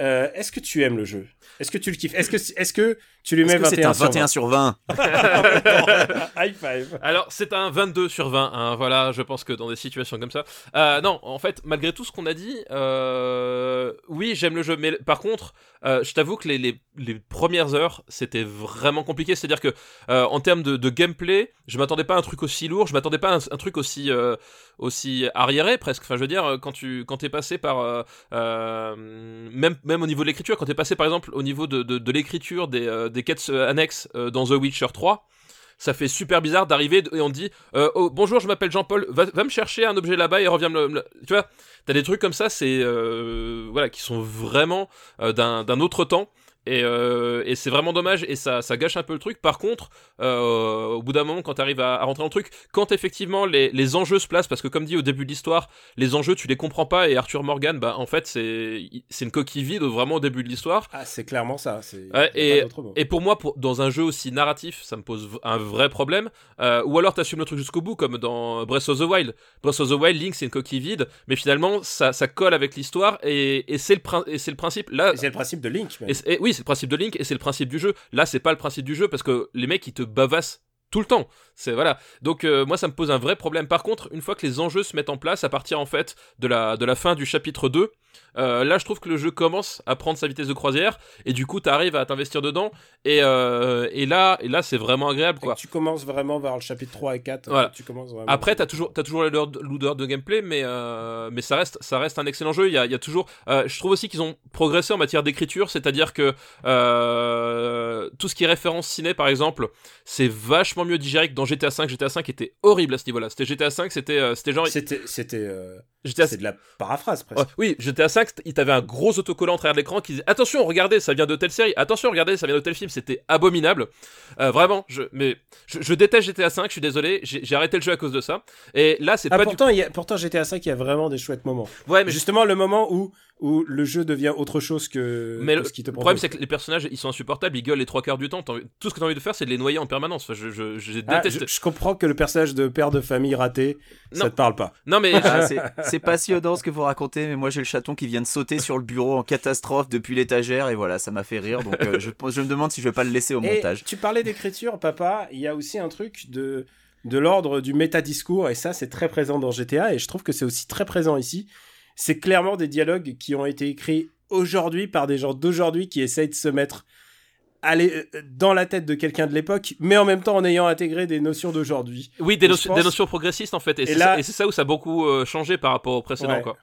Euh, est-ce que tu aimes le jeu? Est-ce que tu le kiffes? Est-ce que, est-ce que tu lui mets Est-ce que c'est 21 un 21 sur 20 High five. Alors, c'est un 22 sur 20, hein, voilà, je pense que dans des situations comme ça. Euh, non, en fait, malgré tout ce qu'on a dit, euh, oui, j'aime le jeu, mais par contre, euh, je t'avoue que les, les, les premières heures, c'était vraiment compliqué. C'est-à-dire que, euh, en termes de, de gameplay, je m'attendais pas à un truc aussi lourd, je m'attendais pas à un, un truc aussi, euh, aussi arriéré presque. Enfin, je veux dire, quand tu quand t'es passé par. euh, euh, même, même au niveau de l'écriture, quand t'es passé par exemple au niveau de, de, de l'écriture des, euh, des quêtes euh, annexes euh, dans The Witcher 3 ça fait super bizarre d'arriver et on dit euh, oh, bonjour je m'appelle Jean-Paul va, me chercher un objet là-bas et reviens me tu vois. T'as des trucs comme ça c'est voilà qui sont vraiment euh, d'un autre temps et, euh, et c'est vraiment dommage et ça, ça gâche un peu le truc. Par contre, euh, au bout d'un moment, quand tu arrives à, à rentrer dans le truc, quand effectivement les, les enjeux se placent, parce que comme dit au début de l'histoire, les enjeux tu les comprends pas et Arthur Morgan, bah en fait c'est c'est une coquille vide vraiment au début de l'histoire. Ah, c'est clairement ça. Ouais, et-. Et pour moi, pour, dans un jeu aussi narratif, ça me pose un vrai problème. Euh, ou alors t'assumes le truc jusqu'au bout, comme dans Breath of the Wild. Breath of the Wild, Link, c'est une coquille vide, mais finalement, ça, ça colle avec l'histoire et, et c'est le, prin- principe. Là, c'est le principe de Link. même. et oui, c'est le principe de Link et c'est le principe du jeu. Là, c'est pas le principe du jeu parce que les mecs ils te bavassent tout le temps. C'est voilà. Donc euh, moi ça me pose un vrai problème. Par contre, une fois que les enjeux se mettent en place à partir en fait de la de la fin du chapitre 2, euh, là je trouve que le jeu commence à prendre sa vitesse de croisière et du coup tu arrives à t'investir dedans et euh, et là et là c'est vraiment agréable quoi. tu commences vraiment vers le chapitre 3 et 4. Voilà. Tu commences vraiment. Après, t'as toujours, t'as toujours l'odeur de- gameplay, mais mais ça reste, ça reste un excellent jeu. Il y a, il y a toujours, je trouve aussi qu'ils ont progressé en matière d'écriture, c'est-à-dire que tout ce qui est référence ciné, par exemple, c'est vachement mieux digéré que dans GTA 5. GTA 5 était horrible à ce niveau-là. C'était GTA 5, c'était, euh, c'était genre C'était, c'était, euh, GTA. c'est de la paraphrase presque. Ouais, oui, GTA 5, il t'avait un gros autocollant à travers l'écran qui disait attention, regardez, ça vient de telle série. Attention, regardez, ça vient de tel film. C'était abominable. Euh, vraiment, je, mais je, je déteste GTA 5. Je suis désolé, j'ai arrêté le jeu à cause de ça. Et là, c'est Ah, pas du pourtant, y a, pourtant, GTA 5, il y a vraiment des chouettes moments. Ouais, mais Justement, le moment où, où le jeu devient autre chose que, Mais que ce qui te Le problème, c'est que les personnages, ils sont insupportables, ils gueulent les trois quarts du temps. Tout ce que t'as envie de faire, c'est de les noyer en permanence. Enfin, je, je, je les Ah, déteste. je, je comprends que le personnage de père de famille raté, Non. ça te parle pas. Non, mais Ah, c'est- C'est passionnant ce que vous racontez, mais moi j'ai le chaton qui vient de sauter sur le bureau en catastrophe depuis l'étagère et voilà, ça m'a fait rire. Donc euh, je, je me demande si je vais pas le laisser au Et montage. tu parlais d'écriture, papa. Il y a aussi un truc de, de l'ordre du métadiscours, et ça, c'est très présent dans GTA, et je trouve que c'est aussi très présent ici. C'est clairement des dialogues qui ont été écrits aujourd'hui par des gens d'aujourd'hui qui essayent de se mettre aller euh, dans la tête de quelqu'un de l'époque, mais en même temps en ayant intégré des notions d'aujourd'hui. oui, des, notions- pense- des notions progressistes en fait. Et, Et c'est là- ça- où ça a beaucoup euh, changé par rapport au précédent. Ouais. Quoi.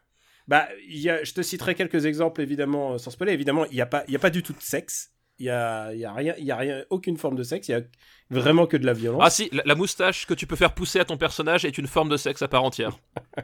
Bah, y a, je te citerai quelques exemples évidemment euh, sans spoiler. Évidemment, il n'y a pas, y a pas du tout de sexe. Il y a, y a rien, il y a rien, aucune forme de sexe. Il y a vraiment que de la violence. Ah si, la, la moustache que tu peux faire pousser à ton personnage est une forme de sexe à part entière.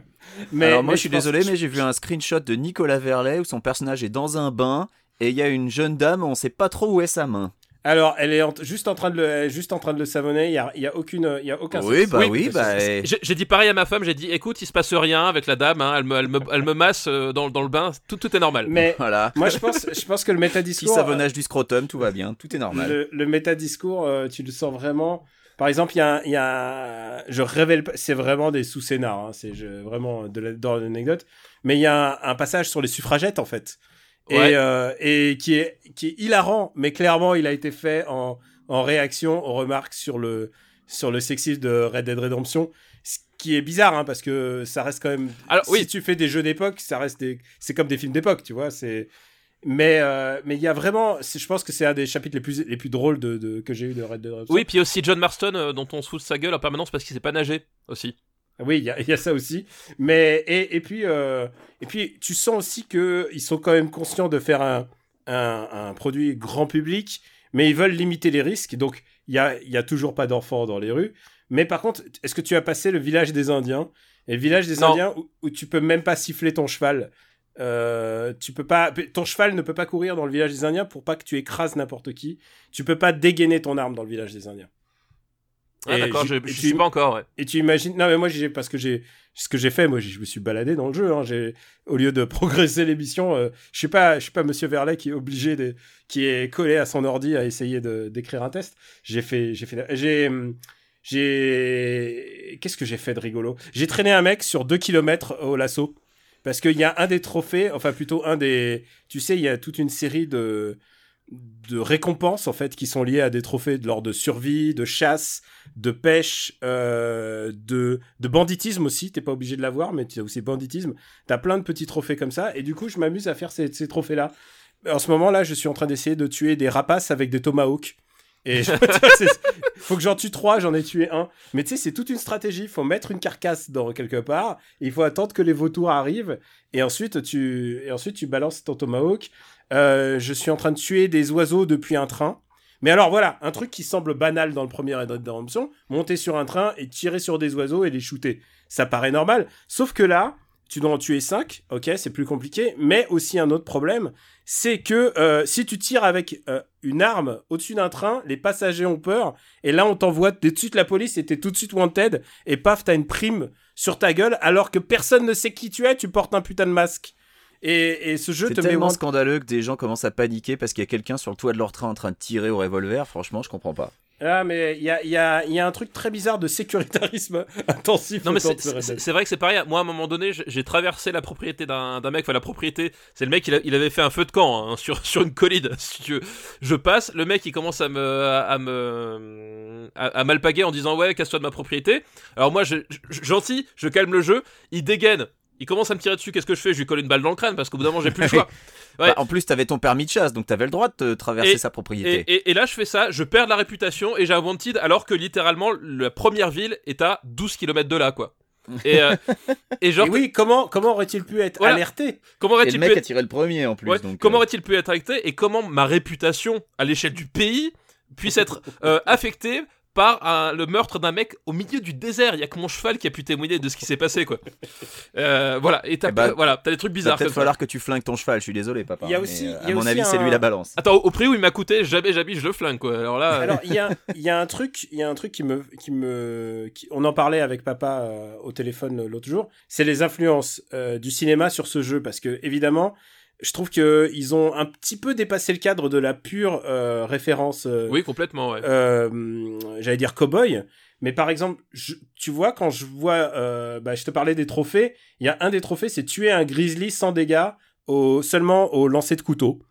mais Alors moi mais je suis désolé, mais j'ai vu un screenshot de Nicolas Verlet où son personnage est dans un bain et il y a une jeune dame, on sait pas trop où est sa main. Alors, elle est en- juste en train de le, juste en train de le savonner. Il y a, il y a aucune, il y a aucun. Oui, bah Oui, oui, bah. J'ai dit pareil à ma femme, j'ai dit écoute, il se passe rien avec la dame, hein, elle, me, elle, me, elle me masse euh, dans, dans le bain, tout, tout est normal. Mais Voilà. moi, je pense, je pense que le Petit métadiscours, savonnage du scrotum, tout va bien, tout est normal. le, le métadiscours, euh, tu le sens vraiment. Par exemple, il y a, un- il y a, un- je révèle pas, c'est vraiment des sous-scénars, hein, c'est vraiment de la- dans l'anecdote. Mais il y a un, un passage sur les suffragettes en fait, Ouais. et, euh, et qui est qui est hilarant, mais clairement, il a été fait en, en réaction aux remarques sur le sur le sexisme de Red Dead Redemption. Ce qui est bizarre, hein, parce que ça reste quand même. Alors, si oui. tu fais des jeux d'époque, ça reste des, c'est comme des films d'époque, tu vois. C'est mais euh, mais il y a vraiment, je pense que c'est un des chapitres les plus les plus drôles de, de- que j'ai eu de Red Dead Redemption. Oui, puis aussi John Marston euh, dont on se fout de sa gueule en permanence parce qu'il sait pas nager aussi. Oui, il y, a- il y a ça aussi. Mais et, et puis euh, et puis tu sens aussi que ils sont quand même conscients de faire un, un, un produit grand public, mais ils veulent limiter les risques. Donc il y a il y a toujours pas d'enfants dans les rues. Mais par contre, est-ce que tu as passé le village des Indiens? Et le village des Non. Indiens où, où tu peux même pas siffler ton cheval. Euh, tu peux pas, ton cheval ne peut pas courir dans le village des Indiens pour pas que tu écrases n'importe qui. Tu peux pas dégainer ton arme dans le village des Indiens. Ah, d'accord, je, je suis pas encore, ouais. et tu imagines non mais moi j'ai parce que j'ai ce que j'ai fait moi je me suis baladé dans le jeu hein, j'ai au lieu de progresser l'émission euh, je suis pas je suis pas monsieur Verlet qui est obligé de qui est collé à son ordi à essayer d'écrire un test j'ai fait j'ai fait j'ai j'ai qu'est-ce que j'ai fait de rigolo? J'ai traîné un mec sur 2 km au lasso parce qu'il y a un des trophées enfin plutôt un des tu sais il y a toute une série de de récompenses en fait qui sont liées à des trophées de lors de survie, de chasse, de pêche, euh, de, de banditisme aussi. T'es pas obligé de l'avoir, mais tu as aussi banditisme. T'as plein de petits trophées comme ça, et du coup je m'amuse à faire ces, ces trophées là. En ce moment là, je suis en train d'essayer de tuer des rapaces avec des tomahawks. Et je- faut que j'en tue trois, j'en ai tué un. Mais tu sais, c'est toute une stratégie. Il faut mettre une carcasse dans quelque part. il faut attendre que les vautours arrivent. Et ensuite, tu, et ensuite, tu balances ton tomahawk. Euh, je suis en train de tuer des oiseaux depuis un train. Mais alors voilà, un truc qui semble banal dans le premier Red Dead Redemption, monter sur un train et tirer sur des oiseaux et les shooter. Ça paraît normal. Sauf que là, tu dois en tuer 5, ok, c'est plus compliqué, mais aussi un autre problème, c'est que euh, si tu tires avec euh, une arme au-dessus d'un train, les passagers ont peur, et là on t'envoie tout de suite la police et t'es tout de suite wanted, et paf, t'as une prime sur ta gueule, alors que personne ne sait qui tu es, tu portes un putain de masque. Et, et ce jeu te met tellement scandaleux que des gens commencent à paniquer parce qu'il y a quelqu'un sur le toit de leur train en train de tirer au revolver. Franchement, je comprends pas. Ah, mais il y a, y, a, y a un truc très bizarre de sécuritarisme intensif. Non mais c'est- vrai que c'est pareil. Moi à un moment donné, j'ai- traversé la propriété d'un d'un mec. Enfin la propriété, c'est le mec. Il, a- il avait fait un feu de camp hein, sur sur une colline. Si tu veux. Je passe, le mec il commence à me à me à, à m'alpaguer en disant ouais casse-toi de ma propriété. Alors moi je, je- gentil, je calme le jeu. Il dégaine. Il commence à me tirer dessus. Qu'est-ce que je fais? Je lui colle une balle dans le crâne parce qu'au bout d'un moment j'ai plus le choix. Ouais. Bah, en plus, t'avais ton permis de chasse, donc t'avais le droit de traverser Et- sa propriété. et- et là, je fais ça, je perds de la réputation et j'ai un wanted alors que littéralement la première ville est à 12 km de là, quoi. Et, euh, et genre, Et oui, comment, comment aurait-il pu être Voilà. alerté? Comment Et le aurait-il pu mec a être... tiré le premier en plus. ouais, donc, comment euh, aurait-il pu être affecté et comment ma réputation à l'échelle du pays puisse être euh, affectée par un- le meurtre d'un mec au milieu du désert. Il y a que mon cheval qui a pu témoigner de ce qui s'est passé, quoi. Euh, voilà, et t'as Eh ben, voilà, t'as des trucs bizarres. peut-être falloir que tu flingues ton cheval. Je suis désolé, papa. Il y a aussi- euh, il y a à mon avis, c'est lui la balance. Attends, au, au prix où il m'a coûté, jamais j'habite, je le flingue, quoi. Alors là, Alors, il y a, il y a un truc, il y a un truc qui me, qui me, qui- on en parlait avec papa euh, au téléphone l'autre jour. C'est les influences euh, du cinéma sur ce jeu, parce que évidemment, je trouve que ils ont un petit peu dépassé le cadre de la pure euh, référence. euh, oui, complètement, ouais. euh, j'allais dire cowboy. Mais par exemple, je- tu vois, quand je vois, bah, je te parlais des trophées, il y a un des trophées, c'est tuer un grizzly sans dégâts au, seulement au lancer de couteau.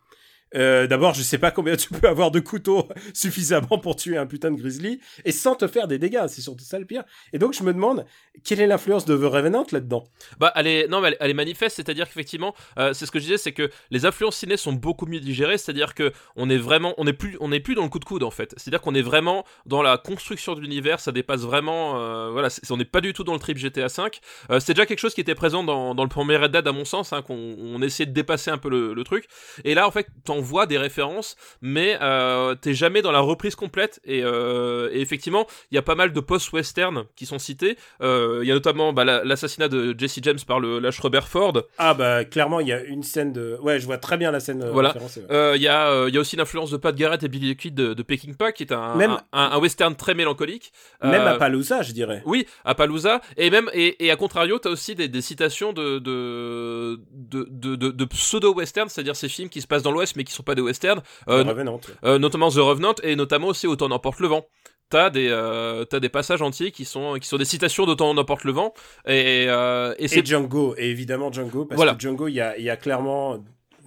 Euh, D'abord, je sais pas combien tu peux avoir de couteaux suffisamment pour tuer un putain de grizzly et sans te faire des dégâts. C'est surtout ça le pire. Et donc, je me demande quelle est l'influence de The Revenant là-dedans? Bah, elle est, non, mais elle, est manifeste, c'est-à-dire qu'effectivement, euh, c'est ce que je disais, c'est que les influences ciné sont beaucoup mieux digérées, c'est-à-dire que on est vraiment, on est plus, on est plus dans le coup de coude en fait. C'est-à-dire qu'on est vraiment dans la construction de l'univers, ça dépasse vraiment, euh, voilà, on n'est pas du tout dans le trip GTA V. C'est déjà quelque chose qui était présent dans, dans le premier Red Dead à mon sens, hein, qu'on on essayait de dépasser un peu le, le truc. Et là, en fait, t'en on voit des références, mais euh, t'es jamais dans la reprise complète. Et, euh, et effectivement, il y a pas mal de post-western qui sont cités. Euh, Il y a notamment bah, la- l'assassinat de Jesse James par le lâche Robert Ford. Ah bah clairement il y a une scène de ouais je vois très bien la scène Voilà. ouais. Il y, y a aussi l'influence de Pat Garrett et Billy the Kid de, de Peking Pack, qui est un, Même- un, un- un western très mélancolique. même à Palousa je dirais Oui, à Palouza. Et même, et, et à contrario, t'as aussi des, des citations de, de, de, de, de- de pseudo-western, c'est-à-dire ces films qui se passent dans l'Ouest mais qui sont pas des westerns, euh, The Revenant, ouais. euh, notamment The Revenant et notamment aussi Autant n'emporte le vent. T'as des, euh, t'as des passages entiers qui sont, qui sont des citations d'Autant n'emporte le vent. Et, et Django et évidemment Django parce Voilà. que Django il y a, il y a clairement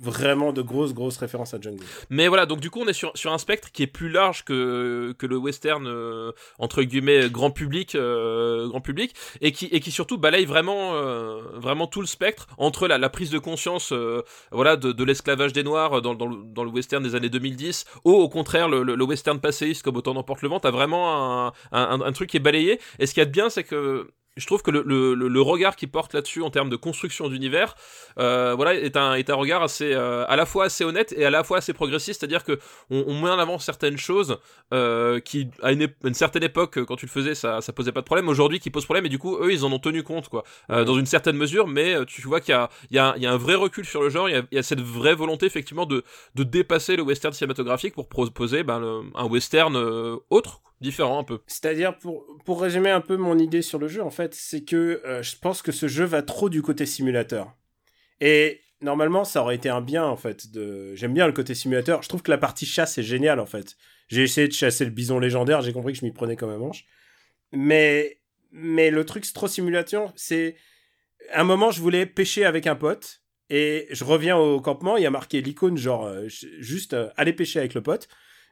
vraiment de grosses grosses références à Django Mais voilà, donc du coup, on est sur, sur un spectre qui est plus large que, que le western, euh, entre guillemets, grand public, euh, grand public, et qui, et qui surtout balaye vraiment, euh, vraiment tout le spectre entre la, la prise de conscience, euh, voilà, de, de l'esclavage des Noirs dans, dans, le, dans le western des années 2010, ou au contraire, le, le, western passéiste comme Autant n'emporte le vent, t'as vraiment un, un, un truc qui est balayé, et ce qu'il y a de bien, c'est que je trouve que le, le, le- le regard qu'il porte là-dessus en termes de construction d'univers, euh, voilà, est un, est un regard assez, euh, à la fois assez honnête et à la fois assez progressiste, c'est-à-dire que on, on met en avant certaines choses euh, qui, à une, certaine époque, quand tu le faisais, ça, ça posait pas de problème. Aujourd'hui, qui posent problème, et du coup, eux, ils en ont tenu compte, quoi, dans une certaine mesure. Mais tu vois qu'il y a, il y, a, il y a un vrai recul sur le genre. Il y a, il y a cette vraie volonté, effectivement, de, de dépasser le western cinématographique pour proposer ben, le- un western autre, différent un peu. C'est-à-dire, pour, pour résumer un peu mon idée sur le jeu, en fait, c'est que euh, je pense que ce jeu va trop du côté simulateur. Et normalement, ça aurait été un bien, en fait. De... J'aime bien le côté simulateur. Je trouve que la partie chasse est géniale, en fait. J'ai essayé de chasser le bison légendaire, j'ai compris que je m'y prenais comme un manche. Mais, mais le truc, c'est trop simulation, c'est... Un moment, je voulais pêcher avec un pote, et je reviens au campement, il y a marqué l'icône, genre, euh, juste euh, aller pêcher avec le pote.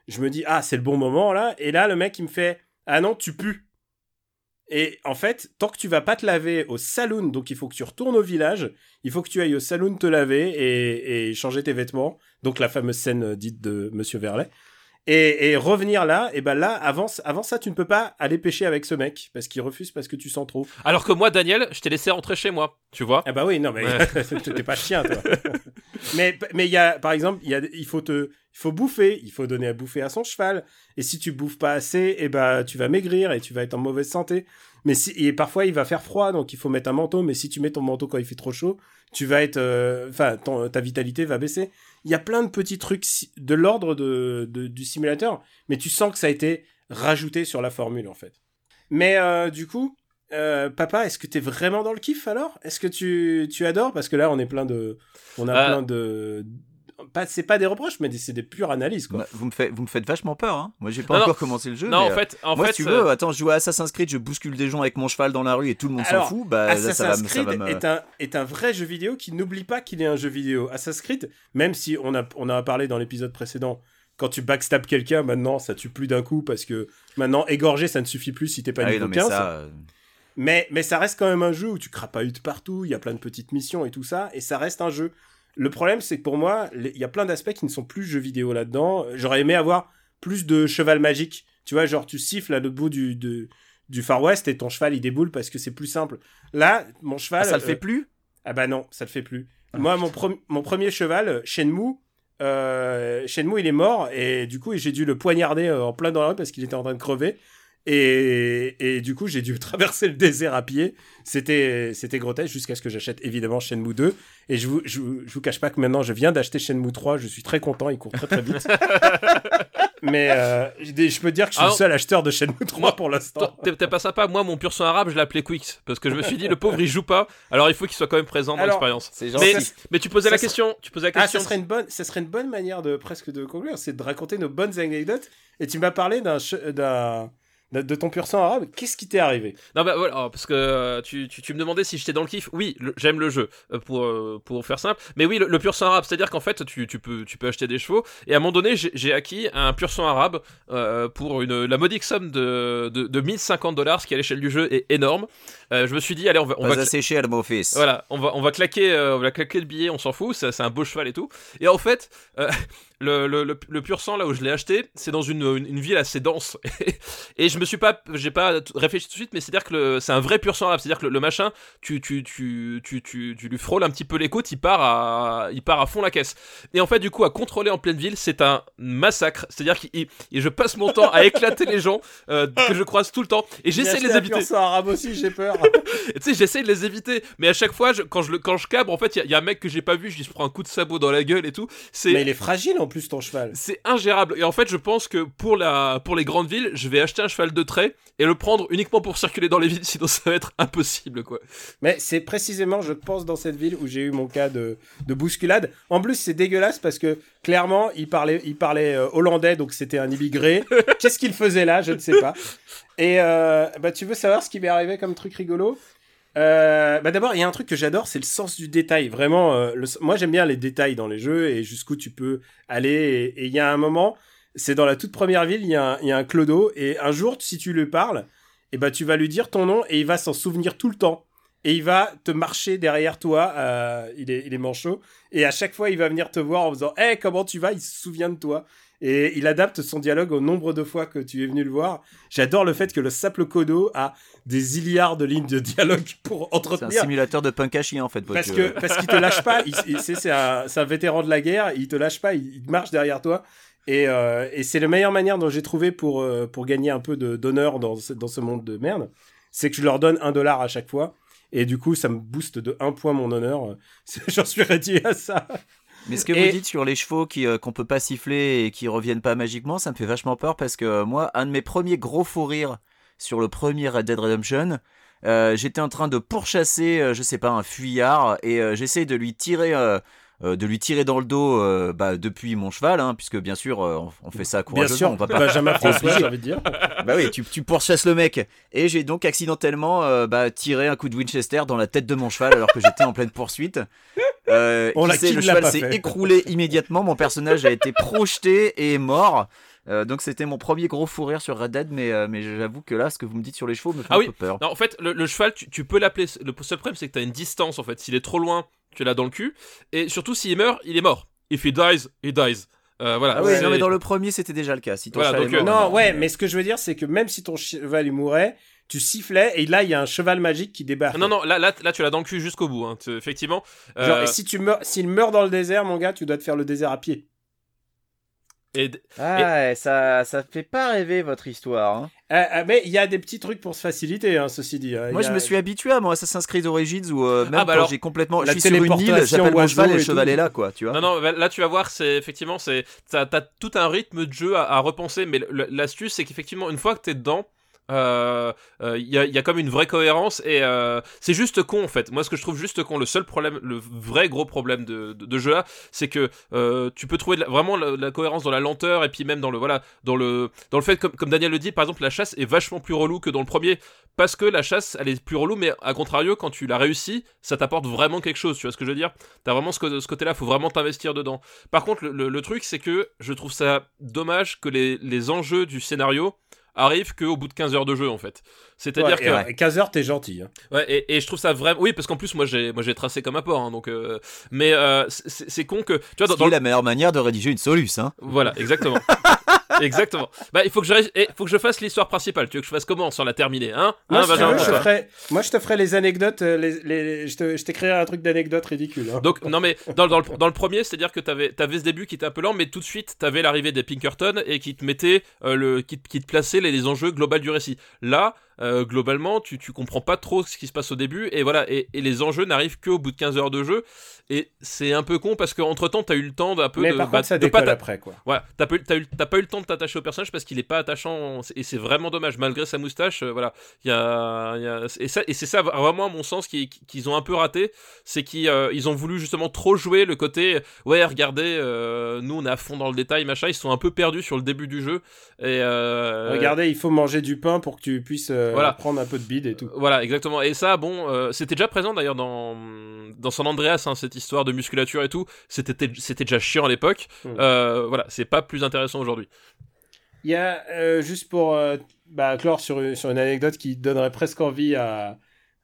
Je me dis, ah, c'est le bon moment, là. Et là, le mec, il me fait, ah non, tu pues. Et en fait, tant que tu vas pas te laver au saloon, donc il faut que tu retournes au village, il faut que tu ailles au saloon te laver et, et changer tes vêtements. Donc la fameuse scène euh, dite de Monsieur Verlet. Et, et revenir là, et ben là, avant, avant ça, tu ne peux pas aller pêcher avec ce mec parce qu'il refuse parce que tu sens trop. Alors que moi, Daniel, je t'ai laissé rentrer chez moi, tu vois. Ah bah oui, non mais Ouais. t'es pas chien toi. mais mais il y a par exemple, il y a il faut te il faut bouffer, il faut donner à bouffer à son cheval et si tu bouffes pas assez, et ben tu vas maigrir et tu vas être en mauvaise santé. Mais si et parfois il va faire froid donc il faut mettre un manteau mais si tu mets ton manteau quand il fait trop chaud, tu vas être euh, enfin ta vitalité va baisser. Il y a plein de petits trucs de l'ordre de, de- du simulateur, mais tu sens que ça a été rajouté sur la formule en fait. Mais euh, du coup, euh, papa, est-ce que t'es vraiment dans le kiff alors? Est-ce que tu, tu adores? Parce que là, on est plein de, on a plein de, pas, c'est pas des reproches, mais c'est des pures analyses quoi. Bah, vous, me faites, vous me faites vachement peur. Hein. Moi, j'ai pas Non, non. encore commencé le jeu. non, mais, en euh, fait, en moi, fait, si tu euh, veux, attends, je joue à Assassin's Creed, je bouscule des gens avec mon cheval dans la rue et tout le monde s'en fout. Bah, là, ça va, Assassin's ça Creed va me. est un est un vrai jeu vidéo qui n'oublie pas qu'il est un jeu vidéo. Assassin's Creed, même si on a on en a parlé dans l'épisode précédent. Quand tu backstab quelqu'un, maintenant, ça tue plus d'un coup parce que maintenant, égorger, ça ne suffit plus si t'es pas Ah niveau non, mais 15. ça. euh, Mais, mais ça reste quand même un jeu où tu crapahutes partout, il y a plein de petites missions et tout ça, et ça reste un jeu. Le problème, c'est que pour moi, il y a plein d'aspects qui ne sont plus jeux vidéo là-dedans. J'aurais aimé avoir plus de cheval magique. Tu vois, genre, tu siffles à l'autre bout du, de- du Far West et ton cheval, il déboule parce que c'est plus simple. Là, mon cheval... ah, ça le euh, fait plus? Ah bah non, ça le fait plus. Moi, mon, prom- mon premier cheval, euh, Shenmue, euh, Shenmue, il est mort, et du coup, j'ai dû le poignarder euh, en plein dans la rue parce qu'il était en train de crever. Et, et du coup, j'ai dû traverser le désert à pied. C'était, c'était grotesque jusqu'à ce que j'achète évidemment Shenmue 2. Et je vous, je, vous- je vous cache pas que maintenant, je viens d'acheter Shenmue 3. Je suis très content, il court très très vite. Mais euh, je peux dire que je suis Ah le non. seul acheteur de Shenmue 3 Moi, pour l'instant. T'es pas sympa, moi mon pur sang arabe je l'appelais Quix parce que je me suis dit le pauvre il joue pas alors il faut qu'il soit quand même présent dans l'expérience. C'est Mais, gentil. mais tu posais ça la question, tu posais la Ah, question. ça serait une bonne, ça serait une bonne manière de presque de conclure, c'est de raconter nos bonnes anecdotes. Et tu m'as parlé d'un, de ton pur sang arabe. Qu'est-ce qui t'est arrivé? Non bah voilà, parce que euh, tu, tu, tu me demandais si j'étais dans le kiff. Oui, j'aime le jeu euh, pour euh, pour faire simple. Mais oui, le, le pur sang arabe, c'est-à-dire qu'en fait tu, tu peux tu peux acheter des chevaux et à un moment donné j'ai acquis un pur sang arabe euh, pour une la modique somme de de, de 1050 dollars, ce qui à l'échelle du jeu est énorme. Euh, je me suis dit allez on va on va Pas assez cher, mon fils. Voilà, on va, on va claquer, euh, on va claquer le billet, on s'en fout, c'est c'est un beau cheval et tout. Et en fait, euh, le, le, le, le pur sang là où je l'ai acheté, c'est dans une, une, une ville assez dense. et je me suis pas, j'ai pas réfléchi tout de suite, mais c'est-à-dire que le- c'est un vrai pur sang arabe. C'est-à-dire que le, le machin, tu, tu, tu, tu, tu, tu lui frôles un petit peu les côtes, il part à, il part à fond la caisse. Et en fait, du coup, à contrôler en pleine ville, c'est un massacre. C'est-à-dire que je passe mon temps à éclater les gens euh, que je croise tout le temps, et j'essaie de les éviter. Pur sang arabe aussi, j'ai peur. Tu sais, j'essaie de les éviter, mais à chaque fois, je- quand je le, quand je cabre, en fait, il y, a- il y a un mec que j'ai pas vu, je lui prends un coup de sabot dans la gueule et tout. Mais il est fragile en plus ton cheval. c'est ingérable. Et en fait, je pense que pour, la, pour les grandes villes, je vais acheter un cheval de trait et le prendre uniquement pour circuler dans les villes, sinon ça va être impossible, quoi. Mais c'est précisément, je pense, dans cette ville où j'ai eu mon cas de, de bousculade. En plus, c'est dégueulasse parce que clairement, il parlait, il parlait euh, hollandais, donc c'était un immigré. Qu'est-ce qu'il faisait là? Je ne sais pas. Et euh, bah, tu veux savoir ce qui m'est arrivé comme truc rigolo? Euh, bah d'abord, il y a un truc que j'adore, c'est le sens du détail. Vraiment, euh, moi j'aime bien les détails dans les jeux et jusqu'où tu peux aller. Et il y a un moment, c'est dans la toute première ville, il y, a un- y clodo et un jour, si tu lui parles, et bah tu vas lui dire ton nom et il va s'en souvenir tout le temps. Et il va te marcher derrière toi, euh, il, est, il est manchot, et à chaque fois il va venir te voir en faisant Hey, comment tu vas? Il se souvient de toi. Et il adapte son dialogue au nombre de fois que tu es venu le voir. J'adore le fait que le simple Kodo a des milliards de lignes de dialogue pour C'est un entretenir. simulateur de punk à chien en fait. Parce que parce qu'il te lâche pas. C'est un, un vétéran de la guerre. Il te lâche pas. Il, il marche derrière toi. Et, euh, et c'est la meilleure manière dont j'ai trouvé pour euh, pour gagner un peu de d'honneur dans ce, dans ce monde de merde. C'est que je leur donne un dollar à chaque fois. Et du coup, ça me booste de un point mon honneur. J'en suis réduit à ça. Mais ce que Et- vous dites sur les chevaux qui euh, qu'on peut pas siffler et qui reviennent pas magiquement, ça me fait vachement peur parce que euh, moi, un de mes premiers gros fous rires sur le premier Red Dead Redemption, euh, j'étais en train de pourchasser, euh, je sais pas, un fuyard et euh, j'essaye de lui tirer. Euh, de lui tirer dans le dos euh, bah, depuis mon cheval, hein, puisque bien sûr euh, on, on fait ça Bien courageusement, sûr, on va pas Benjamin François, j'ai envie de dire. bah oui, tu, tu pourchasses le mec. Et j'ai donc accidentellement euh, bah, tiré un coup de Winchester dans la tête de mon cheval alors que j'étais en pleine poursuite. Euh, On qui sait, le cheval s'est écroulé immédiatement. Mon personnage a été projeté et est mort. Euh, donc c'était mon premier gros fou rire sur Red Dead, mais, euh, mais j'avoue que là, ce que vous me dites sur les chevaux me fait Ah un oui. peu peur. Non, en fait, le, le cheval, tu, tu peux l'appeler. Le seul problème, c'est que t'as une distance, en fait. S'il est trop loin, tu l'as dans le cul. Et surtout, s'il meurt, il est mort. If he dies, he dies. Euh, voilà. Ah non, mais dans le premier, c'était déjà le cas. Si ton Voilà, cheval donc, est mort, euh, Non, ouais, mais ce que je veux dire, c'est que même si ton cheval il mourait, tu sifflais et là il y a un cheval magique qui débarque. Non, non, là, là, là tu l'as dans le cul jusqu'au bout, hein, effectivement. Euh, Genre, et si tu meurs, s'il meurt dans le désert, mon gars, tu dois te faire le désert à pied. Et d- Ah, ça, ça fait pas rêver votre histoire. hein. Euh, euh, mais il y a des petits trucs pour se faciliter, hein, ceci dit. euh, Moi, je me suis habitué à mon Assassin's Creed Origins où euh, même Ah, bah quand alors, j'ai complètement, je suis sur une île, j'appelle mon cheval et le cheval est là, quoi. Tu vois. Non, non, bah, là tu vas voir, c'est effectivement, c'est t'as t'as tout un rythme de jeu à, à repenser, mais l'astuce c'est qu'effectivement, une fois que t'es dedans, euh, euh, il y, a, il y a comme une vraie cohérence et euh, c'est juste con en fait. Moi, ce que je trouve juste con, le seul problème, le vrai gros problème de, jeu là, c'est que euh, tu peux trouver vraiment la, la cohérence dans la lenteur et puis même dans le voilà, dans le dans le fait comme Daniel le dit, par exemple, la chasse est vachement plus relou que dans le premier parce que la chasse elle est plus relou, mais à contrario, quand tu l'as réussi, ça t'apporte vraiment quelque chose. Tu vois ce que je veux dire? T'as vraiment ce, côté-là, faut vraiment t'investir dedans. Par contre, le, truc, c'est que je trouve ça dommage que les enjeux du scénario arrivent qu'au bout de 15 heures de jeu, en fait. C'est-à-dire Ouais, que... ouais, 15 heures, t'es gentil. hein. Ouais, et, et je trouve ça vraiment... Oui, parce qu'en plus, moi, j'ai moi j'ai tracé comme un porc, hein, donc... euh, Mais euh, c'est con que... Tu vois, dans, la meilleure manière de rédiger une soluce, hein. Voilà, exactement. exactement. Bah, il faut que je, ré- eh, faut que je fasse l'histoire principale. Tu veux que je fasse comment sans la terminer, hein? Moi, Hein, si tu Benjamin veux, je te François ferai- moi, je te ferai les anecdotes. euh, Les, les- je t'écrirai un truc d'anecdote ridicule. hein. Donc non mais dans, dans le, dans le premier, c'est-à-dire que t'avais avais ce début qui était un peu lent, mais tout de suite t'avais l'arrivée des Pinkerton et qui te mettait euh, le qui, te- qui te plaçait les, les enjeux globaux du récit. Là, euh, globalement, tu tu comprends pas trop ce qui se passe au début et voilà et, et les enjeux n'arrivent qu'au bout de 15 heures de jeu et c'est un peu con parce qu'entre temps t'as eu le temps d'un peu mais de par bah, contre, ça de pas après, quoi. voilà, t'as pas, eu- pas le temps de t'attacher au personnage parce qu'il est pas attachant et c'est vraiment dommage malgré sa moustache. euh, voilà, il y a, y a- et ça et c'est ça vraiment à mon sens qu'ils ont un peu raté, c'est qu'ils euh, ils ont voulu justement trop jouer le côté ouais regardez nous on est à fond dans le détail machin, ils sont un peu perdus sur le début du jeu et Regardez, il faut manger du pain pour que tu puisses euh, Voilà. prendre un peu de bide et tout. Voilà, exactement. Et ça, bon, euh, c'était déjà présent d'ailleurs dans dans San Andreas, hein, cette histoire de musculature et tout. C'était c'était déjà chiant à l'époque. Mm. Euh, voilà, c'est pas plus intéressant aujourd'hui. Il y a, euh, juste pour euh, bah, clore sur, une- sur une anecdote qui donnerait presque envie à,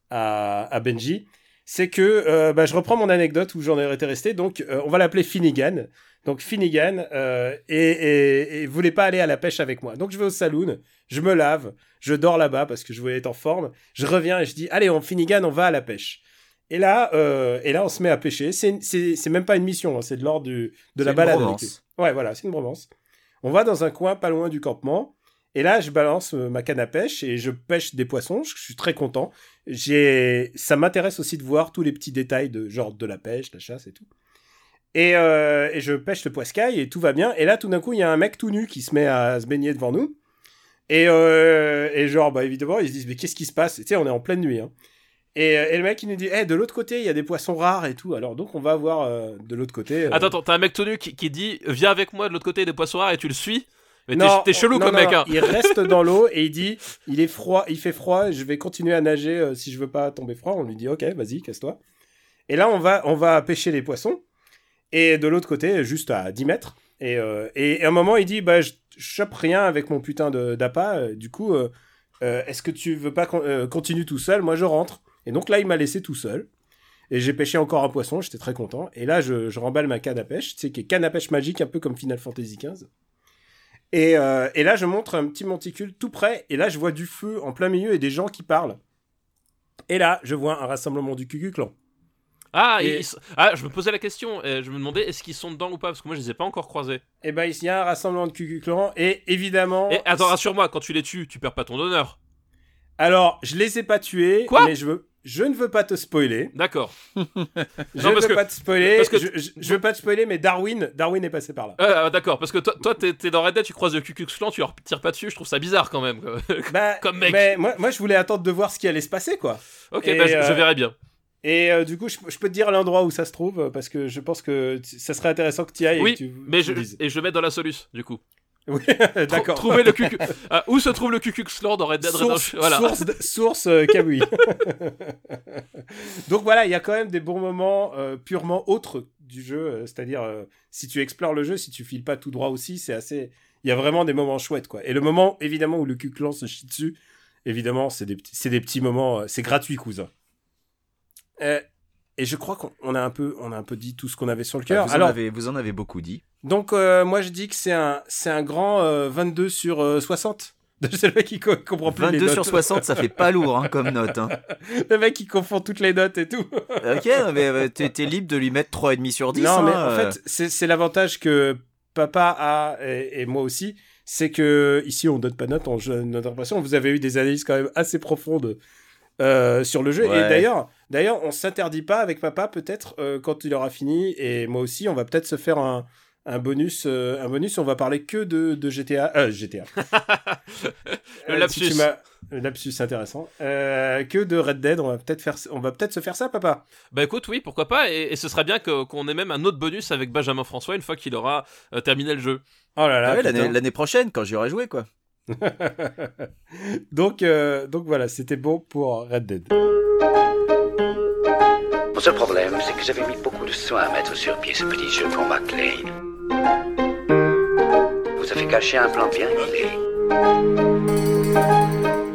à, à Benji, c'est que euh, bah, je reprends mon anecdote où j'en ai été resté. Donc, euh, on va l'appeler Finnegan. donc Finnegan, euh, et, et, et voulait pas aller à la pêche avec moi. Donc je vais au saloon, je me lave, je dors là-bas parce que je voulais être en forme. Je reviens et je dis, allez, on Finnegan, on va à la pêche. Et là, euh, et là, on se met à pêcher. C'est, même pas une mission, hein, c'est de l'ordre de la balade. avec Ouais, voilà, c'est une bromance. On va dans un coin pas loin du campement. Et là, je balance euh, ma canne à pêche et je pêche des poissons. Je suis très content. J'ai, ça m'intéresse aussi de voir tous les petits détails de genre de la pêche, la chasse et tout. Et, euh, et je pêche le poiscaille et tout va bien. Et là, tout d'un coup, il y a un mec tout nu qui se met à se baigner devant nous. Et, euh, genre, bah évidemment, ils se disent, mais qu'est-ce qui se passe? Tu sais, on est en pleine nuit. Hein. Et, le mec, il nous dit, Eh, de l'autre côté, il y a des poissons rares et tout. Alors, donc, on va voir de l'autre côté. Attends, attends, t'as un mec tout nu qui, qui dit Viens avec moi de l'autre côté des poissons rares et tu le suis? Mais t'es- Non, t'es chelou non, comme non, mec, hein. Il reste dans l'eau et il dit il est froid, il fait froid, je vais continuer à nager euh, si je veux pas tomber froid. On lui dit ok, vas-y, casse-toi. Et là, on va, on va pêcher les poissons. Et de l'autre côté, juste à 10 mètres. Et, euh, et à un moment, il dit bah, je chope rien avec mon putain d'appât. euh, Du coup, euh, est-ce que tu veux pas con- continuer tout seul? Moi, je rentre. Et donc là, il m'a laissé tout seul. Et j'ai pêché encore un poisson, j'étais très content. Et là, je, je remballe ma canne à pêche, tu sais, qui est canne à pêche magique, un peu comme Final Fantasy XV. Et, euh, et là, je montre un petit monticule tout près, et là, je vois du feu en plein milieu et des gens qui parlent. Et là, je vois un rassemblement du Cucu Clan. Ah, Et- ils sont- ah, je me posais la question, je me demandais est-ce qu'ils sont dedans ou pas, parce que moi je les ai pas encore croisés. Et ben, il y a un rassemblement de Cucu Clan, et évidemment. Et attends, rassure-moi, quand tu les tues, tu perds pas ton honneur. Alors, je les ai pas tués, Quoi? mais je veux. Je ne veux pas te spoiler. D'accord. Je Non, ne veux que- pas te spoiler. parce que- je, je, je veux pas te spoiler, mais Darwin, Darwin est passé par là. Euh, D'accord, parce que toi, toi t'es dans Red Dead, tu croises le Ku Klux Klan, tu leur tires pas dessus, je trouve ça bizarre quand même. Bah, Comme mec. Mais moi, moi, je voulais attendre de voir ce qui allait se passer, quoi. ok, Et, bah, je, je euh, verrai bien. Et euh, du coup, je, je peux te dire l'endroit où ça se trouve, parce que je pense que ça serait intéressant que tu ailles. Oui, et que tu, Mais tu je, dises. et je vais mettre dans la soluce, du coup. Oui, d'accord. Trouver le Ah, où se trouve le Ku Klux Klan dans Red Dead source, Redemption? Voilà. source, source euh, Kamui. Donc voilà, il y a quand même des bons moments euh, purement autres du jeu, euh, c'est-à-dire si tu explores le jeu, si tu files pas tout droit aussi, c'est assez. Il y a vraiment des moments chouettes quoi. Et le moment évidemment où le Ku Clan se chie dessus, évidemment, c'est des des petits moments, c'est gratuit cousin. Euh, et je crois qu'on on a un peu, on a un peu dit tout ce qu'on avait sur le Bah, cœur. vous, en avez, vous en avez beaucoup dit. donc euh, moi je dis que c'est un, c'est un grand euh, 22 sur euh, 60. C'est le mec qui co- comprend plus les 22 notes. sur 60, ça fait pas lourd hein, comme note. Hein. Le mec qui confond toutes les notes et tout. Ok, mais euh, t'es libre de lui mettre 3,5 sur 10. non, hein, mais en euh. fait, c'est l'avantage que papa a et, et moi aussi, c'est que ici on donne pas de notes, on donne notre impression. Vous avez eu des analyses quand même assez profondes euh, sur le jeu. Et d'ailleurs, d'ailleurs, on s'interdit pas avec papa peut-être euh, quand il aura fini et moi aussi, on va peut-être se faire un un bonus, euh, un bonus, on va parler que de, de GTA, euh, GTA. Le Euh, lapsus. si tu m'as- le lapsus intéressant. Euh, que de Red Dead, on va peut-être faire, on va peut-être se faire ça, papa. Bah écoute, oui, pourquoi pas, et, et ce serait bien que- qu'on ait même un autre bonus avec Benjamin François une fois qu'il aura euh, terminé le jeu. Oh là là. Ah ouais, putain. l'année l'année prochaine, quand j'y aurai joué, quoi. donc, euh, donc voilà, c'était bon pour Red Dead. Mon seul problème, c'est que j'avais mis beaucoup de soin à mettre sur pied ce petit jeu pour McLean. Vous avez caché un plan bien huilé.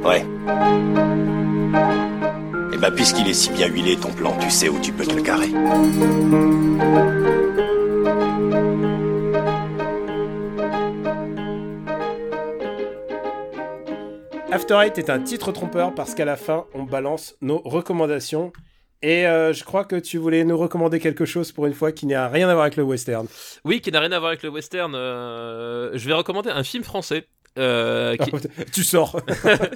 Ouais. Et bah puisqu'il est si bien huilé ton plan, tu sais où tu peux te le carrer. After Eight est un titre trompeur parce qu'à la fin, on balance nos recommandations. Et euh, je crois que tu voulais nous recommander quelque chose pour une fois qui n'a rien à voir avec le western. Oui, qui n'a rien à voir avec le western. euh, je vais recommander un film français. euh, qui, tu sors.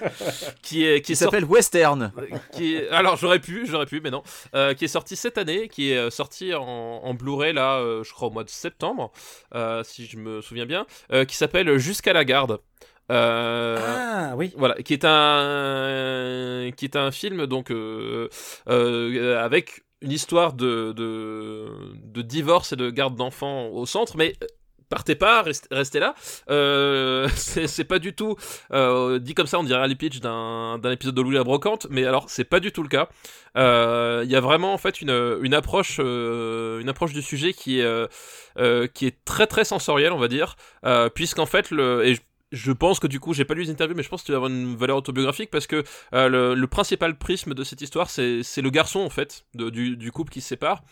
qui est qui s'appelle Western. qui est- alors j'aurais pu j'aurais pu mais non Euh, qui est sorti cette année qui est sorti en, en Blu-ray là euh, je crois au mois de septembre euh, si je me souviens bien euh, qui s'appelle Jusqu'à la garde Euh, Ah oui. voilà, qui est un qui est un film donc euh, euh, avec une histoire de, de de divorce et de garde d'enfants au centre, mais partez pas, restez, restez là. Euh, c'est pas du tout euh, dit comme ça, on dirait les pitch d'un épisode de Louis la brocante, mais alors c'est pas du tout le cas. Euh, Il y a vraiment en fait une une approche une approche du sujet qui est qui est très très sensorielle, on va dire, puisqu'en fait le et je- pense que du coup, j'ai pas lu les interviews, mais je pense qu'il va avoir une valeur autobiographique parce que euh, le, principal prisme de cette histoire, c'est le garçon en fait du, couple qui se sépare,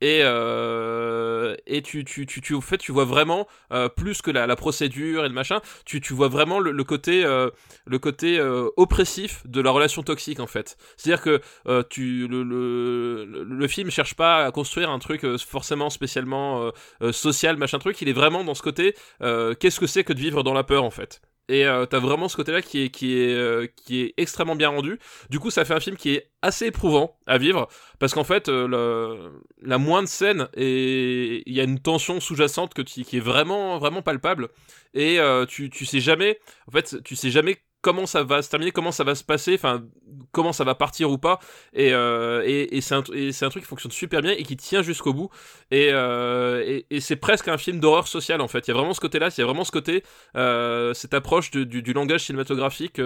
et euh, tu tu, tu tu au fait tu vois vraiment euh, plus que la, procédure et le machin, tu tu vois vraiment le, côté le côté oppressif de la relation toxique en fait. C'est-à-dire que tu le, le, le film cherche pas à construire un truc forcément spécialement social machin truc, il est vraiment dans ce côté qu'est-ce que c'est que de vivre dans la peur en fait. Et euh, t'as vraiment ce côté-là euh, qui est extrêmement bien rendu. Du coup, ça fait un film qui est assez éprouvant à vivre. Parce qu'en fait, euh, le, la moindre scène, et il y a une tension sous-jacente qui est vraiment, vraiment palpable. Et tu, tu sais jamais, en fait, tu sais jamais comment ça va se terminer, comment ça va se passer, enfin comment ça va partir ou pas. Et, euh, et, c'est un, truc qui fonctionne super bien et qui tient jusqu'au bout. Et, euh, et, c'est presque un film d'horreur sociale en fait. Il y a vraiment ce côté-là, il y a vraiment ce côté, euh, cette approche du, langage cinématographique,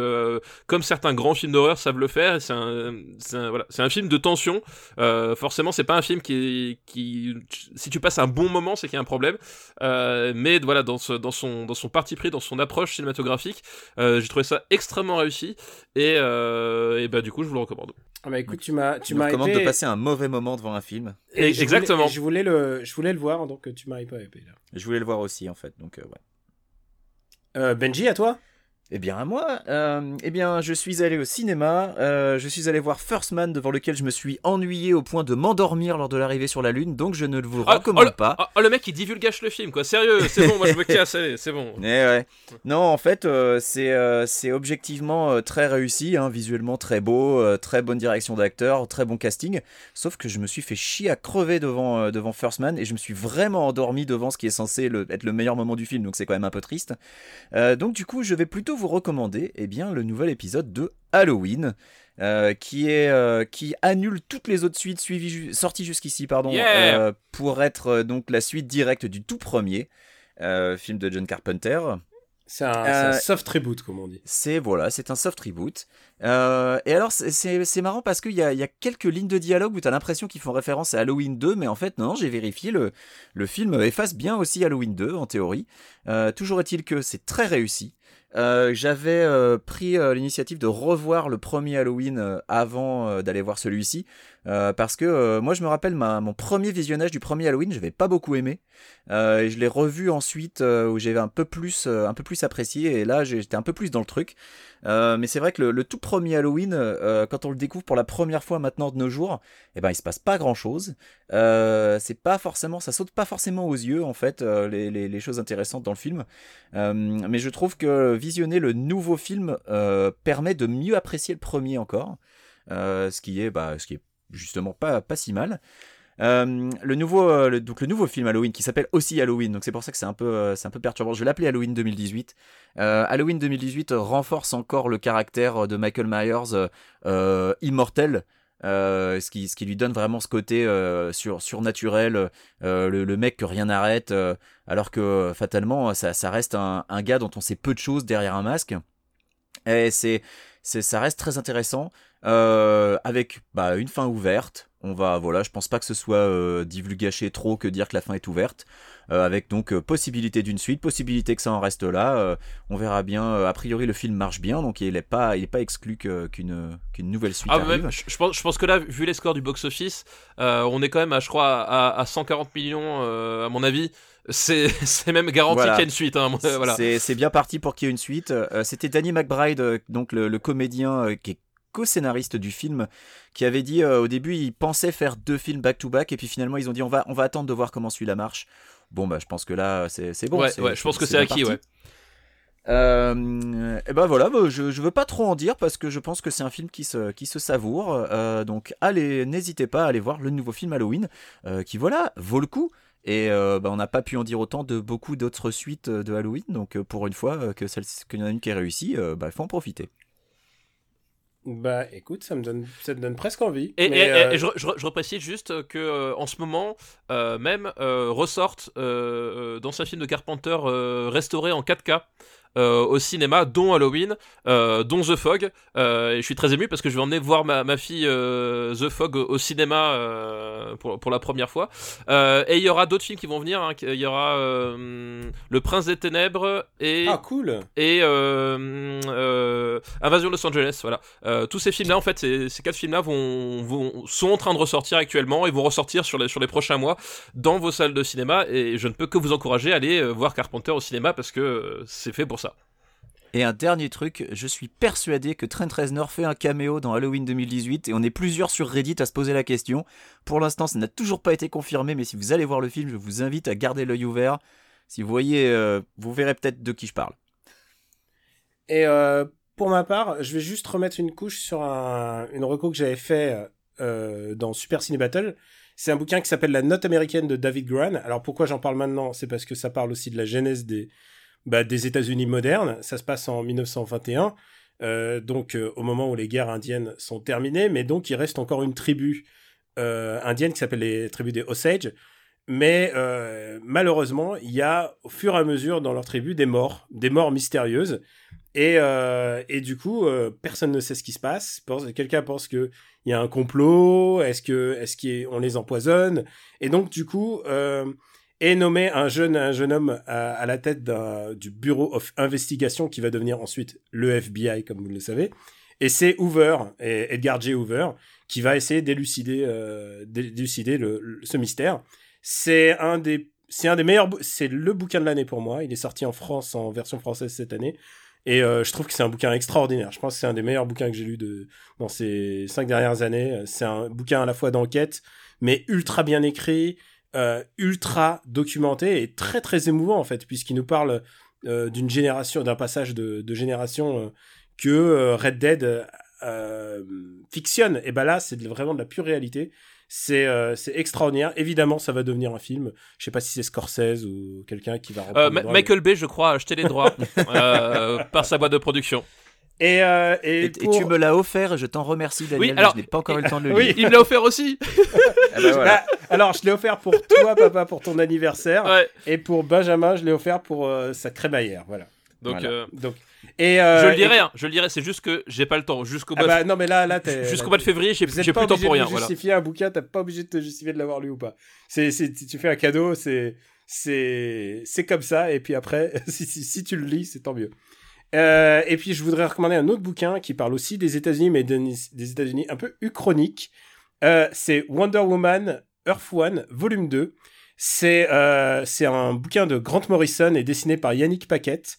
comme certains grands films d'horreur savent le faire. C'est un, un, film de tension. Forcément, c'est pas un film qui, qui, si tu passes un bon moment, c'est qu'il y a un problème. Mais voilà, dans, dans son, dans son parti pris, dans son approche cinématographique, j'ai trouvé ça extrêmement réussi et, euh, et bah du coup je vous le recommande. Ah bah écoute, tu m'as tu m'as recommande de passer un mauvais moment devant un film. Et Exactement. Je voulais, je voulais le je voulais le voir donc tu m'as pas épais là. Je voulais le voir aussi en fait donc euh, ouais. Euh, Benji à toi? Eh bien, à moi, euh, eh bien, je suis allé au cinéma. Euh, je suis allé voir First Man, devant lequel je me suis ennuyé au point de m'endormir lors de l'arrivée sur la Lune, donc je ne vous le ah, recommande oh, pas. Oh, oh, le mec, il divulgage le film, quoi. Sérieux, c'est bon, moi je me casse, c'est bon. Eh ouais. Non, en fait, euh, c'est euh, objectivement très réussi, hein, visuellement très beau, très bonne direction d'acteur, très bon casting. Sauf que je me suis fait chier à crever devant devant First Man et je me suis vraiment endormi devant ce qui est censé le, être le meilleur moment du film, donc c'est quand même un peu triste. Donc du coup, je vais plutôt vous recommander eh bien, le nouvel épisode de Halloween. Euh, qui est euh, qui annule toutes les autres suites suivies sorties jusqu'ici pardon yeah euh, pour être donc la suite directe du tout premier film de John Carpenter. C'est un, un, soft reboot, comme on dit. C'est voilà, c'est un soft reboot. Euh, et alors, c'est marrant parce qu'il y a, y a quelques lignes de dialogue où tu as l'impression qu'ils font référence à Halloween 2, mais en fait, non, j'ai vérifié, le, le film efface bien aussi Halloween 2, en théorie. Euh, toujours est-il que c'est très réussi. Euh, j'avais euh, pris euh, l'initiative de revoir le premier Halloween avant d'aller voir celui-ci parce que moi je me rappelle mon premier visionnage du premier Halloween je n'avais pas beaucoup aimé. Et je l'ai revu ensuite où j'avais un peu plus un peu plus apprécié et là j'étais un peu plus dans le truc. Mais c'est vrai que le, tout premier Halloween quand on le découvre pour la première fois maintenant de nos jours eh ben il se passe pas grand chose c'est pas forcément ça saute pas forcément aux yeux en fait les, les, choses intéressantes dans le film. Mais je trouve que visionner le nouveau film euh, permet de mieux apprécier le premier encore, euh, ce qui est, bah, ce qui est justement pas, pas si mal. Euh, le nouveau, euh, donc le nouveau film Halloween qui s'appelle aussi Halloween, donc c'est pour ça que c'est un peu, euh, c'est un peu perturbant. Je vais l'appeler Halloween 2018. Halloween 2018 renforce encore le caractère de Michael Myers immortel. Ce, qui, ce qui lui donne vraiment ce côté sur, surnaturel, le, le, mec que rien n'arrête, alors que fatalement ça, ça reste un, un, gars dont on sait peu de choses derrière un masque. Et c'est, c'est ça reste très intéressant avec bah, une fin ouverte. On va voilà, je pense pas que ce soit divulgaché trop que dire que la fin est ouverte. Euh, avec donc euh, possibilité d'une suite, possibilité que ça en reste là. Euh, on verra bien. a priori, le film marche bien, donc il n'est pas, il est pas exclu qu'une qu'une nouvelle suite ah, arrive. Même, je, pense, je pense que là, vu les scores du box-office, on est quand même, à, je crois, à, à 140 millions, à mon avis c'est même garanti voilà. qu'il y a une suite. Hein. voilà. C'est bien parti pour qu'il y ait une suite. Euh, C'était Danny McBride, euh, donc le, le comédien euh, qui est co-scénariste du film, qui avait dit au début il pensait faire deux films back-to-back et puis finalement ils ont dit on va, on va attendre de voir comment celui-là marche. Bon bah je pense que là c'est bon. Ouais, ouais, je pense que c'est acquis, ouais. Euh, et ben voilà, bah, je, je veux pas trop en dire parce que je pense que c'est un film qui se, qui se savoure. Euh, donc allez, n'hésitez pas à aller voir le nouveau film Halloween, qui voilà, vaut le coup. Et euh, bah, on n'a pas pu en dire autant de beaucoup d'autres suites de Halloween, donc pour une fois que celle qu'il y en a une qui est réussie, bah faut en profiter. Bah écoute, ça me donne, ça me donne presque envie. Et, mais, et, euh... et je, je, je, reprécise juste que euh, en ce moment, euh, même ressortent d'anciens films de Carpenter restaurés en 4K. Au cinéma, dont Halloween, dont The Fog. et je suis très ému parce que je vais emmener voir ma, ma fille The Fog au cinéma pour, pour la première fois. et il y aura d'autres films qui vont venir. hein. Il y aura Le Prince des Ténèbres et Ah, cool. et euh, euh, Invasion Los Angeles. Voilà. Euh, tous ces films-là, en fait, ces, ces quatre films-là vont, vont- sont en train de ressortir actuellement et vont ressortir sur les, sur les prochains mois dans vos salles de cinéma. Et je ne peux que vous encourager à aller euh, voir Carpenter au cinéma parce que euh, c'est fait pour ça. Et un dernier truc, je suis persuadé que Trent Reznor fait un caméo dans Halloween 2018 et on est plusieurs sur Reddit à se poser la question. Pour l'instant, ça n'a toujours pas été confirmé, mais si vous allez voir le film, je vous invite à garder l'œil ouvert. Si vous voyez, euh, vous verrez peut-être de qui je parle. Et euh, pour ma part, je vais juste remettre une couche sur un, une reco que j'avais fait euh, dans Super Ciné Battle. C'est un bouquin qui s'appelle La Note américaine de David Gran. Alors pourquoi j'en parle maintenant? C'est parce que ça parle aussi de la genèse des, bah, des États-Unis modernes. Ça se passe en 1921, euh, donc euh, au moment où les guerres indiennes sont terminées, mais donc il reste encore une tribu euh, indienne qui s'appelle les tribus des Osage. Mais malheureusement, il y a au fur et à mesure dans leur tribu des morts, des morts mystérieuses. Et, et du coup, personne ne sait ce qui se passe. Quelqu'un pense qu'il y a un complot. Est-ce qu'on les empoisonne Et donc, du coup, est nommé un jeune, un jeune homme à, la tête du Bureau of Investigation qui va devenir ensuite le FBI, comme vous le savez. Et c'est Hoover, et Edgar J. Hoover, qui va essayer d'élucider euh, le- ce mystère. C'est un des c'est un des meilleurs c'est le bouquin de l'année pour moi. Il est sorti en France en version française cette année. Et euh, je trouve que c'est un bouquin extraordinaire. Je pense que c'est un des meilleurs bouquins que j'ai lu de, dans ces cinq dernières années. C'est un bouquin à la fois d'enquête, mais ultra bien écrit, euh, ultra documenté et très très émouvant en fait, puisqu'il nous parle euh, d'une génération, d'un passage de, de génération euh, que Red Dead fictionne. Et ben là, c'est vraiment de la pure réalité. C'est extraordinaire. Évidemment, ça va devenir un film. Je sais pas si c'est Scorsese ou quelqu'un qui va. Michael Bay, je crois, a acheté les droits par sa boîte de production. Et, euh, et, Et, tu me l'as offert je t'en remercie, Daniel. Oui, alors- je n'ai pas encore eu le temps de le Oui. lire. Il me l'a offert aussi. Ah bah voilà. Bah, alors, je l'ai offert pour toi, papa, pour ton anniversaire. Ouais. Et pour Benjamin, je l'ai offert pour euh, sa crémaillère. Voilà. Donc, Voilà. euh, Donc, et, euh, je le et- dirai, hein, je le dirai. C'est juste que j'ai pas le temps. Jusqu'au Ah mois, bah non, mais là, là, jusqu'au mois de février, j'ai plus le temps pour rien. vous Voilà. justifier un bouquin, t'as pas obligé de te justifier de l'avoir lu ou pas. C'est, c'est, si tu fais un cadeau, c'est, c'est, c'est comme ça. Et puis après, si, si, si tu le lis, c'est tant mieux. Euh, et puis je voudrais recommander un autre bouquin qui parle aussi des États-Unis, mais de- des États-Unis un peu uchronique. Euh, c'est Wonder Woman Earth One, volume 2. C'est, euh, un bouquin de Grant Morrison et dessiné par Yannick Paquette.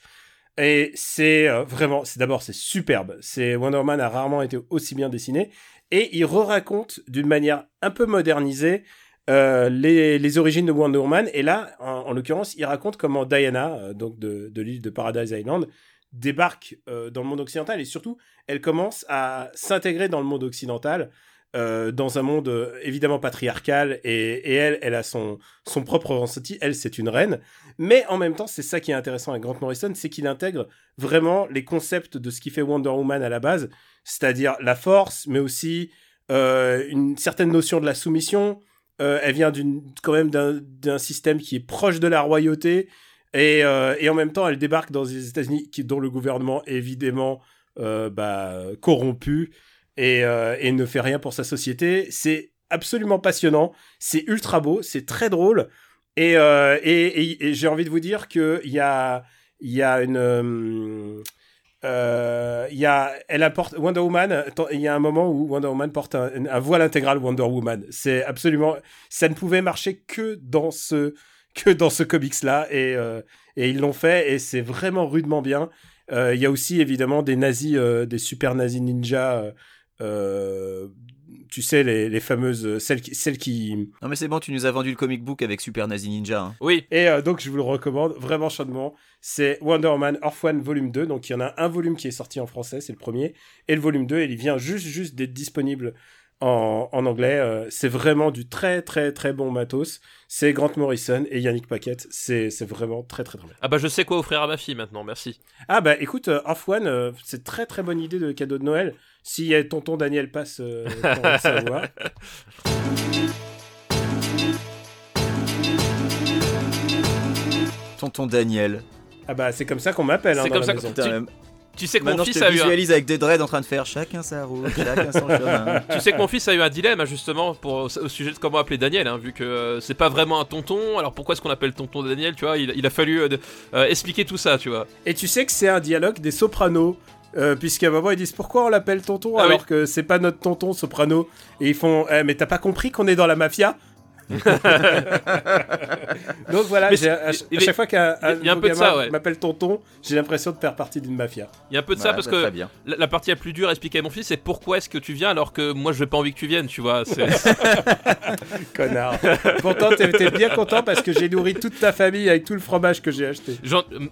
Et c'est euh, vraiment, c'est d'abord c'est superbe. C'est Wonder Woman a rarement été aussi bien dessiné et il re-raconte d'une manière un peu modernisée les, les origines de Wonder Woman. Et là, en, en l'occurrence, il raconte comment Diana, donc de, de l'île de Paradise Island, débarque euh, dans le monde occidental et surtout, elle commence à s'intégrer dans le monde occidental. euh, dans un monde euh, évidemment patriarcal et, elle, elle a son, son propre ressenti. Elle, c'est une reine. Mais en même temps, c'est ça qui est intéressant avec Grant Morrison, c'est qu'il intègre vraiment les concepts de ce qui fait Wonder Woman à la base, c'est-à-dire la force, mais aussi une certaine notion de la soumission. Elle vient d'une quand même d'un système qui est proche de la royauté et, euh, et en même temps, elle débarque dans les États-Unis dont le gouvernement est évidemment euh, bah, corrompu et, euh, et ne fait rien pour sa société. C'est absolument passionnant, c'est ultra beau, c'est très drôle. Et, j'ai envie de vous dire qu'il y a, y a une. y a, elle apporte Wonder Woman. Il y a un moment où Wonder Woman porte un voile intégral Wonder Woman. C'est absolument, ça ne pouvait marcher que dans ce que dans ce comics là et euh, et ils l'ont fait et c'est vraiment rudement bien. Euh, Il y a aussi évidemment des nazis, euh, des super nazis ninja. euh, tu sais les, les fameuses celles qui celles qui Non mais c'est bon, tu nous as vendu le comic book avec Super Nazi Ninja. hein. Oui. et euh, donc, je vous le recommande vraiment chaudement. C'est Wonder Woman Earth One volume 2. Donc, il y en a un volume qui est sorti en français, c'est le premier. Et le volume 2, il vient juste, juste d'être disponible en, en anglais. Euh, c'est vraiment du très, très, très bon matos. C'est Grant Morrison et Yannick Paquette. C'est c'est vraiment très, très, très bien. Ah bah je sais quoi offrir à ma fille maintenant. Merci. Ah, bah écoute, euh, Earth One, euh, c'est très, très bonne idée de cadeau de Noël. Si tonton Daniel passe euh, pour le savoir. Tonton Daniel. Ah bah c'est comme ça qu'on m'appelle. Hein, C'est dans comme la ça Tu sais que mon je fils te a eu un... visualise avec des dreads en train de faire chacun sa route, chacun son chemin. Tu sais que mon fils a eu un dilemme hein, justement pour, au, sujet de comment appeler Daniel, hein, vu que euh, c'est pas vraiment un tonton. Alors pourquoi est-ce qu'on appelle tonton Daniel Tu vois, il, il a fallu euh, euh, expliquer tout ça, tu vois. Et tu sais que c'est un dialogue des sopranos. Euh, Puisqu'à un moment ils disent pourquoi on l'appelle tonton Ah alors oui. que c'est pas notre tonton soprano et ils font eh, mais t'as pas compris qu'on est dans la mafia? Donc voilà, Mais à, il chaque fois qu'un m'appelle tonton, j'ai l'impression de faire partie d'une mafia. Il y a un peu de ça parce bah, que bien. la, la partie la plus dure à expliquer à mon fils, c'est pourquoi est-ce que tu viens alors que moi je n'ai pas envie que tu viennes, tu vois. Connard. Pourtant t'es bien content parce que j'ai nourri toute ta famille avec tout le fromage que j'ai acheté.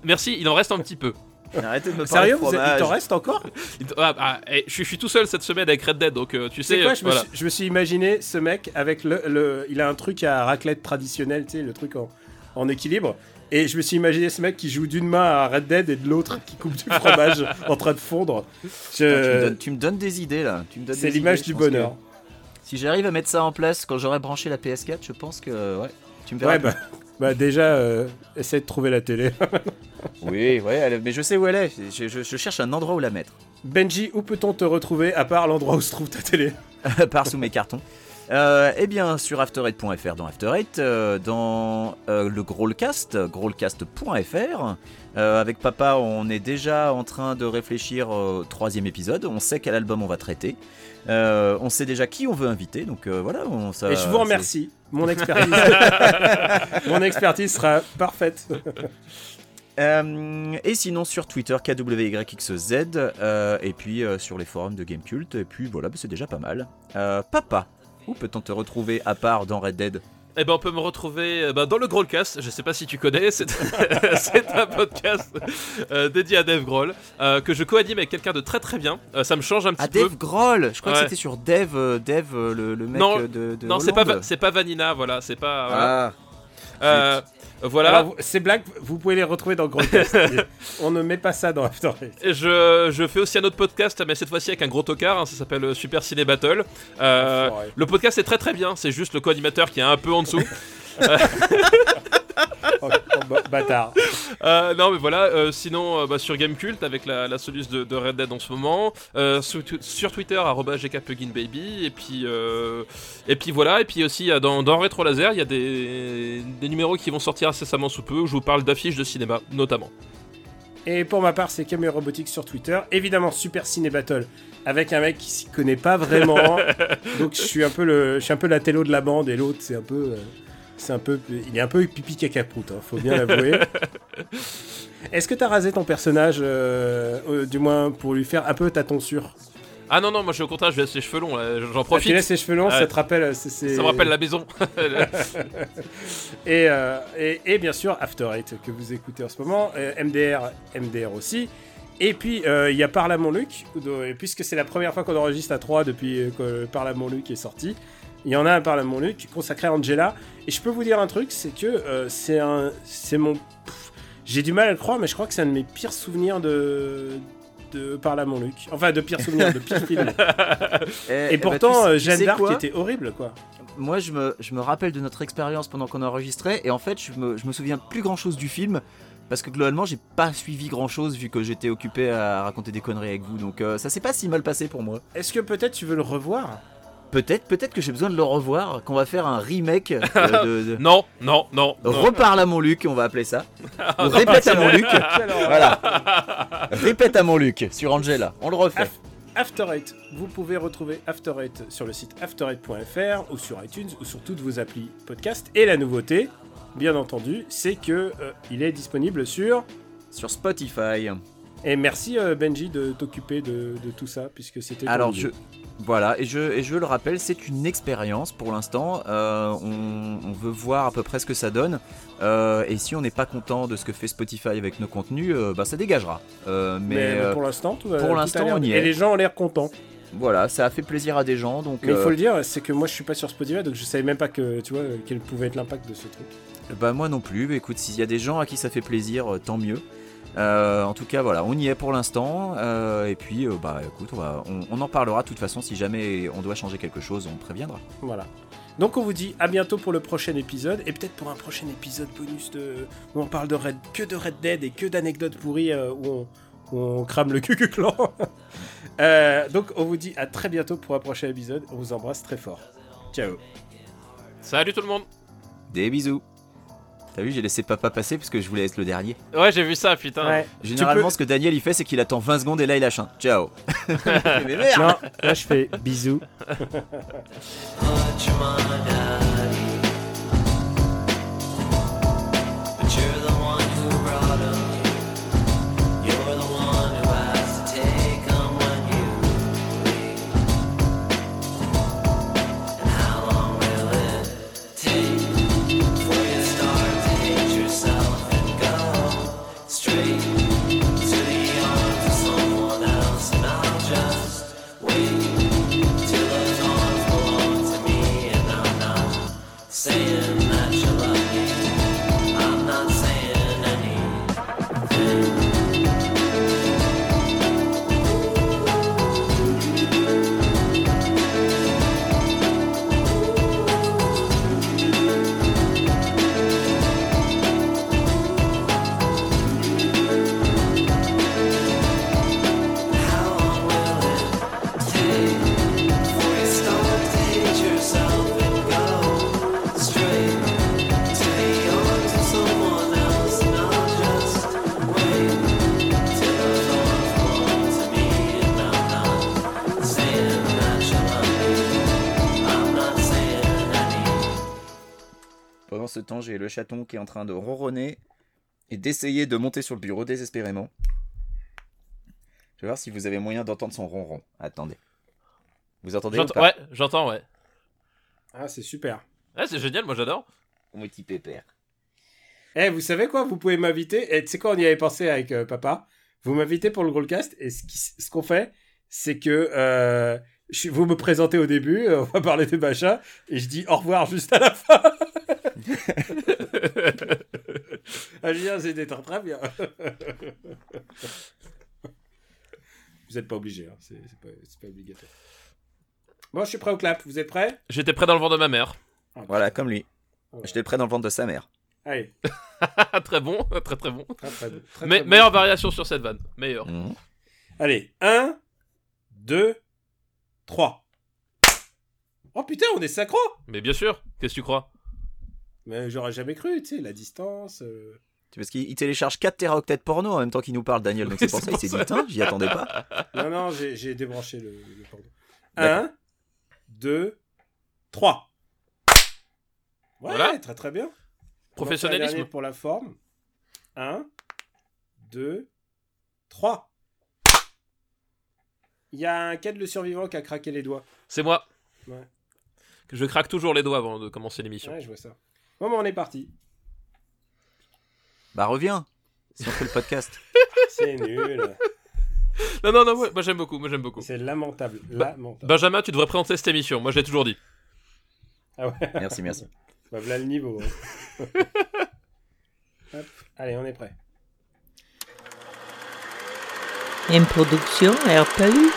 Merci, il en reste un petit peu. Arrêtez de me parler Sérieux, de vous êtes- il fromage. t'en reste encore ah, ah, eh, je, je suis tout seul cette semaine avec Red Dead, donc euh, tu sais quoi, euh, je me, suis, je me suis imaginé ce mec avec le, le- Il a un truc à raclette traditionnel, tu sais, le truc en, en équilibre. Et je me suis imaginé ce mec qui joue d'une main à Red Dead et de l'autre qui coupe du fromage en train de fondre. Tu, me donnes, tu me donnes des idées là. Tu me donnes C'est des l'image du que bonheur. Si j'arrive à mettre ça en place quand j'aurai branché la PS4, je pense que ouais. Tu me verras. Ouais, bah, bah déjà, euh, essaie de trouver la télé. Oui, ouais, elle- mais je sais où elle est. Je, je- je cherche un endroit où la mettre. Benji, où peut-on te retrouver à part l'endroit où se trouve ta télé Par sous mes cartons. Euh, eh bien, sur after8.fr dans After8, euh, dans euh, le Growlcast, growlcast.fr. Euh, avec papa, on est déjà en train de réfléchir au troisième épisode. On sait quel album on va traiter. Euh, on sait déjà qui on veut inviter. Donc euh, voilà. On, ça, Et je vous remercie. Mon expertise, mon expertise sera parfaite. Euh, et sinon sur Twitter KWYXZ euh, et puis euh, sur les forums de Gamecult et puis voilà bah, c'est déjà pas mal. Papa, où peut-on te retrouver à part dans Red Dead? Eh ben, on peut me retrouver euh, ben, dans le Growlcast. Je sais pas si tu connais, c'est c'est un podcast euh, dédié à Dave Grohl euh, que je co-anime avec quelqu'un de très très bien. Euh, ça me change un petit Ah peu. Dave Grohl Je crois Ouais. que c'était sur Dave, Dave le, le mec Non, de, de non, c'est pas c'est Vanina, voilà, c'est pas. voilà. Ah, voilà. Alors, ces blagues, vous pouvez les retrouver dans le Growcast. On ne met pas ça dans After Eight. Je, je fais aussi un autre podcast, mais cette fois-ci avec un gros tocard, hein, ça s'appelle euh, Super Ciné Battle. Euh, le podcast est très très bien, c'est juste le co-animateur qui est un peu en dessous. Bâtard. Euh, non mais voilà, euh, sinon euh, bah, sur Gamecult avec la, la soluce de, de Red Dead en ce moment, euh, sur, tu- sur Twitter arobase @gkpluginbaby et puis euh, et puis voilà et puis aussi euh, dans, dans Retro Laser il y a des, des numéros qui vont sortir incessamment sous peu où je vous parle d'affiches de cinéma notamment. Et pour ma part, c'est Camille Robotics sur Twitter. Évidemment, Super Ciné Battle avec un mec qui s'y connaît pas vraiment. Donc je suis un peu le, je suis un peu la télo de la bande et l'autre c'est un peu, euh, c'est un peu, il est un peu pipi caca prout, hein, faut bien l'avouer. Est-ce que t'as rasé ton personnage, euh, euh, du moins pour lui faire un peu ta tonsure Ah non non moi je, au contraire je laisse les cheveux longs, j'en Ah, Tu profite. laisses les cheveux longs, ça te rappelle, c'est- Ça me rappelle la maison. Et, euh, et, et bien sûr After Eight que vous écoutez en ce moment, euh, MDR, MDR aussi. Et puis euh, il y a Parle à mon Luc, puisque c'est la première fois qu'on enregistre à 3 depuis euh, que Parle à mon Luc est sorti. Il y en a un Parle à mon Luc consacré à Angela. Et je peux vous dire un truc, c'est que euh, c'est un, c'est mon, j'ai du mal à le croire, mais je crois que c'est un de mes pires souvenirs de de Parle à mon Luc. Enfin de pires souvenirs, de pires films. Eh, Et bah, pourtant, tu sais- euh, tu Jeanne sais d'Arc était horrible, quoi. Moi, je me, je me rappelle de notre expérience pendant qu'on enregistrait, et en fait, je me, je me souviens plus grand chose du film. Parce que globalement, j'ai pas suivi grand chose vu que j'étais occupé à raconter des conneries avec vous. Donc, euh, ça s'est pas si mal passé pour moi. Est-ce que peut-être tu veux le revoir? Peut-être, peut-être que j'ai besoin de le revoir, qu'on va faire un remake euh, de, de- non non non. non. Reparle à mon Luc, on va appeler ça. Ou répète à mon Luc. Voilà. Répète à mon Luc sur Angela. On le refait. Af- After Eight, vous pouvez retrouver After Eight sur le site after8.fr ou sur iTunes ou sur toutes vos applis podcast. Et la nouveauté, bien entendu, c'est que euh, il est disponible sur. Sur Spotify. Et merci euh, Benji de t'occuper de, de tout ça puisque c'était. Alors je voilà et je et je le rappelle, c'est une expérience pour l'instant. Euh, on, on veut voir à peu près ce que ça donne. Euh, et si on n'est pas content de ce que fait Spotify avec nos contenus, euh, bah ça dégagera. Mais pour l'instant, tout va- pour l'instant, on y Et est. les gens ont l'air contents. voilà, ça a fait plaisir à des gens. Donc Mais il faut le dire, c'est que moi je suis pas sur Spotify donc je savais même pas que tu vois quel pouvait être l'impact de ce truc. bah moi non plus. Mais écoute, s'il y a des gens à qui ça fait plaisir, tant mieux. Euh, en tout cas, voilà, on y est pour l'instant. euh, et puis, euh, bah écoute, on, va- on- on en parlera de toute façon. Si jamais on doit changer quelque chose, on préviendra. Voilà. Donc on vous dit à bientôt pour le prochain épisode et peut-être pour un prochain épisode bonus de où on parle de Red, que de Red Dead et que d'anecdotes pourries euh, où, on, où on crame le cucu clan. Euh, donc on vous dit à très bientôt pour un prochain épisode. On vous embrasse très fort. Ciao. Salut tout le monde. Des bisous. T'as vu, j'ai laissé papa passer parce que je voulais être le dernier. Ouais, j'ai vu ça, putain. Ouais. Généralement, peux- ce que Daniel il fait, c'est qu'il attend 20 secondes et là il lâche un. Ciao. Mais merde. Non, là je fais bisous. Ce temps, j'ai le chaton qui est en train de ronronner et d'essayer de monter sur le bureau désespérément. Je vais voir si vous avez moyen d'entendre son ronron. Attendez. Vous entendez ou J'entends- pas Ouais, j'entends, ouais. Ah c'est super. Ouais, c'est génial, moi j'adore. Mon petit pépère. Eh, vous savez quoi? Vous pouvez m'inviter. Et tu sais quoi? On y avait pensé avec euh, papa. Vous m'invitez pour le Grollcast. Et ce qui- ce qu'on fait, c'est que euh, je- vous me présentez au début. euh, on va parler de machin. Et je dis au revoir juste à la fin. ah, Julien, c'était très très bien. vous n'êtes pas obligé. Hein. C'est c'est pas, c'est pas obligatoire. Bon, je suis prêt au clap. Vous êtes prêts? J'étais prêt dans le vent de ma mère. Ah, Voilà, comme lui. Voilà. J'étais prêt dans le ventre de sa mère. Allez. très bon, très très bon. Très, très bon. Très, Mais très bon. meilleure variation sur cette vanne. Meilleure. Mhm. Allez, 1, 2, 3. Oh putain, on est synchro? Mais bien sûr, qu'est-ce que tu crois? Mais j'aurais jamais cru, tu sais, la distance. euh. Parce qu'il il télécharge 4 téraoctets porno en même temps qu'il nous parle, Daniel. Donc c'est pour ça qu'il s'est dit, tiens, j'y attendais pas. Non, non, j'ai débranché le, le porno. D'accord. 1, 2, 3. Ouais, Voilà. très très bien. Professionnalisme. pour la forme. 1, 2, 3. Il y a un quai de le survivant qui a craqué les doigts. C'est moi. Ouais. Je craque toujours les doigts avant de commencer l'émission. Ouais, je vois ça. Bon, bah, on est parti. Bah reviens. Si on fait le podcast. C'est nul. Non, non, non, moi, moi, j'aime beaucoup, moi j'aime beaucoup. C'est lamentable. Bah, lamentable. Benjamin, tu devrais présenter cette émission, moi je l'ai toujours dit. Ah ouais. Merci, merci. Bah, voilà le niveau. hein. Hop. Allez, on est prêt. Une production RPU.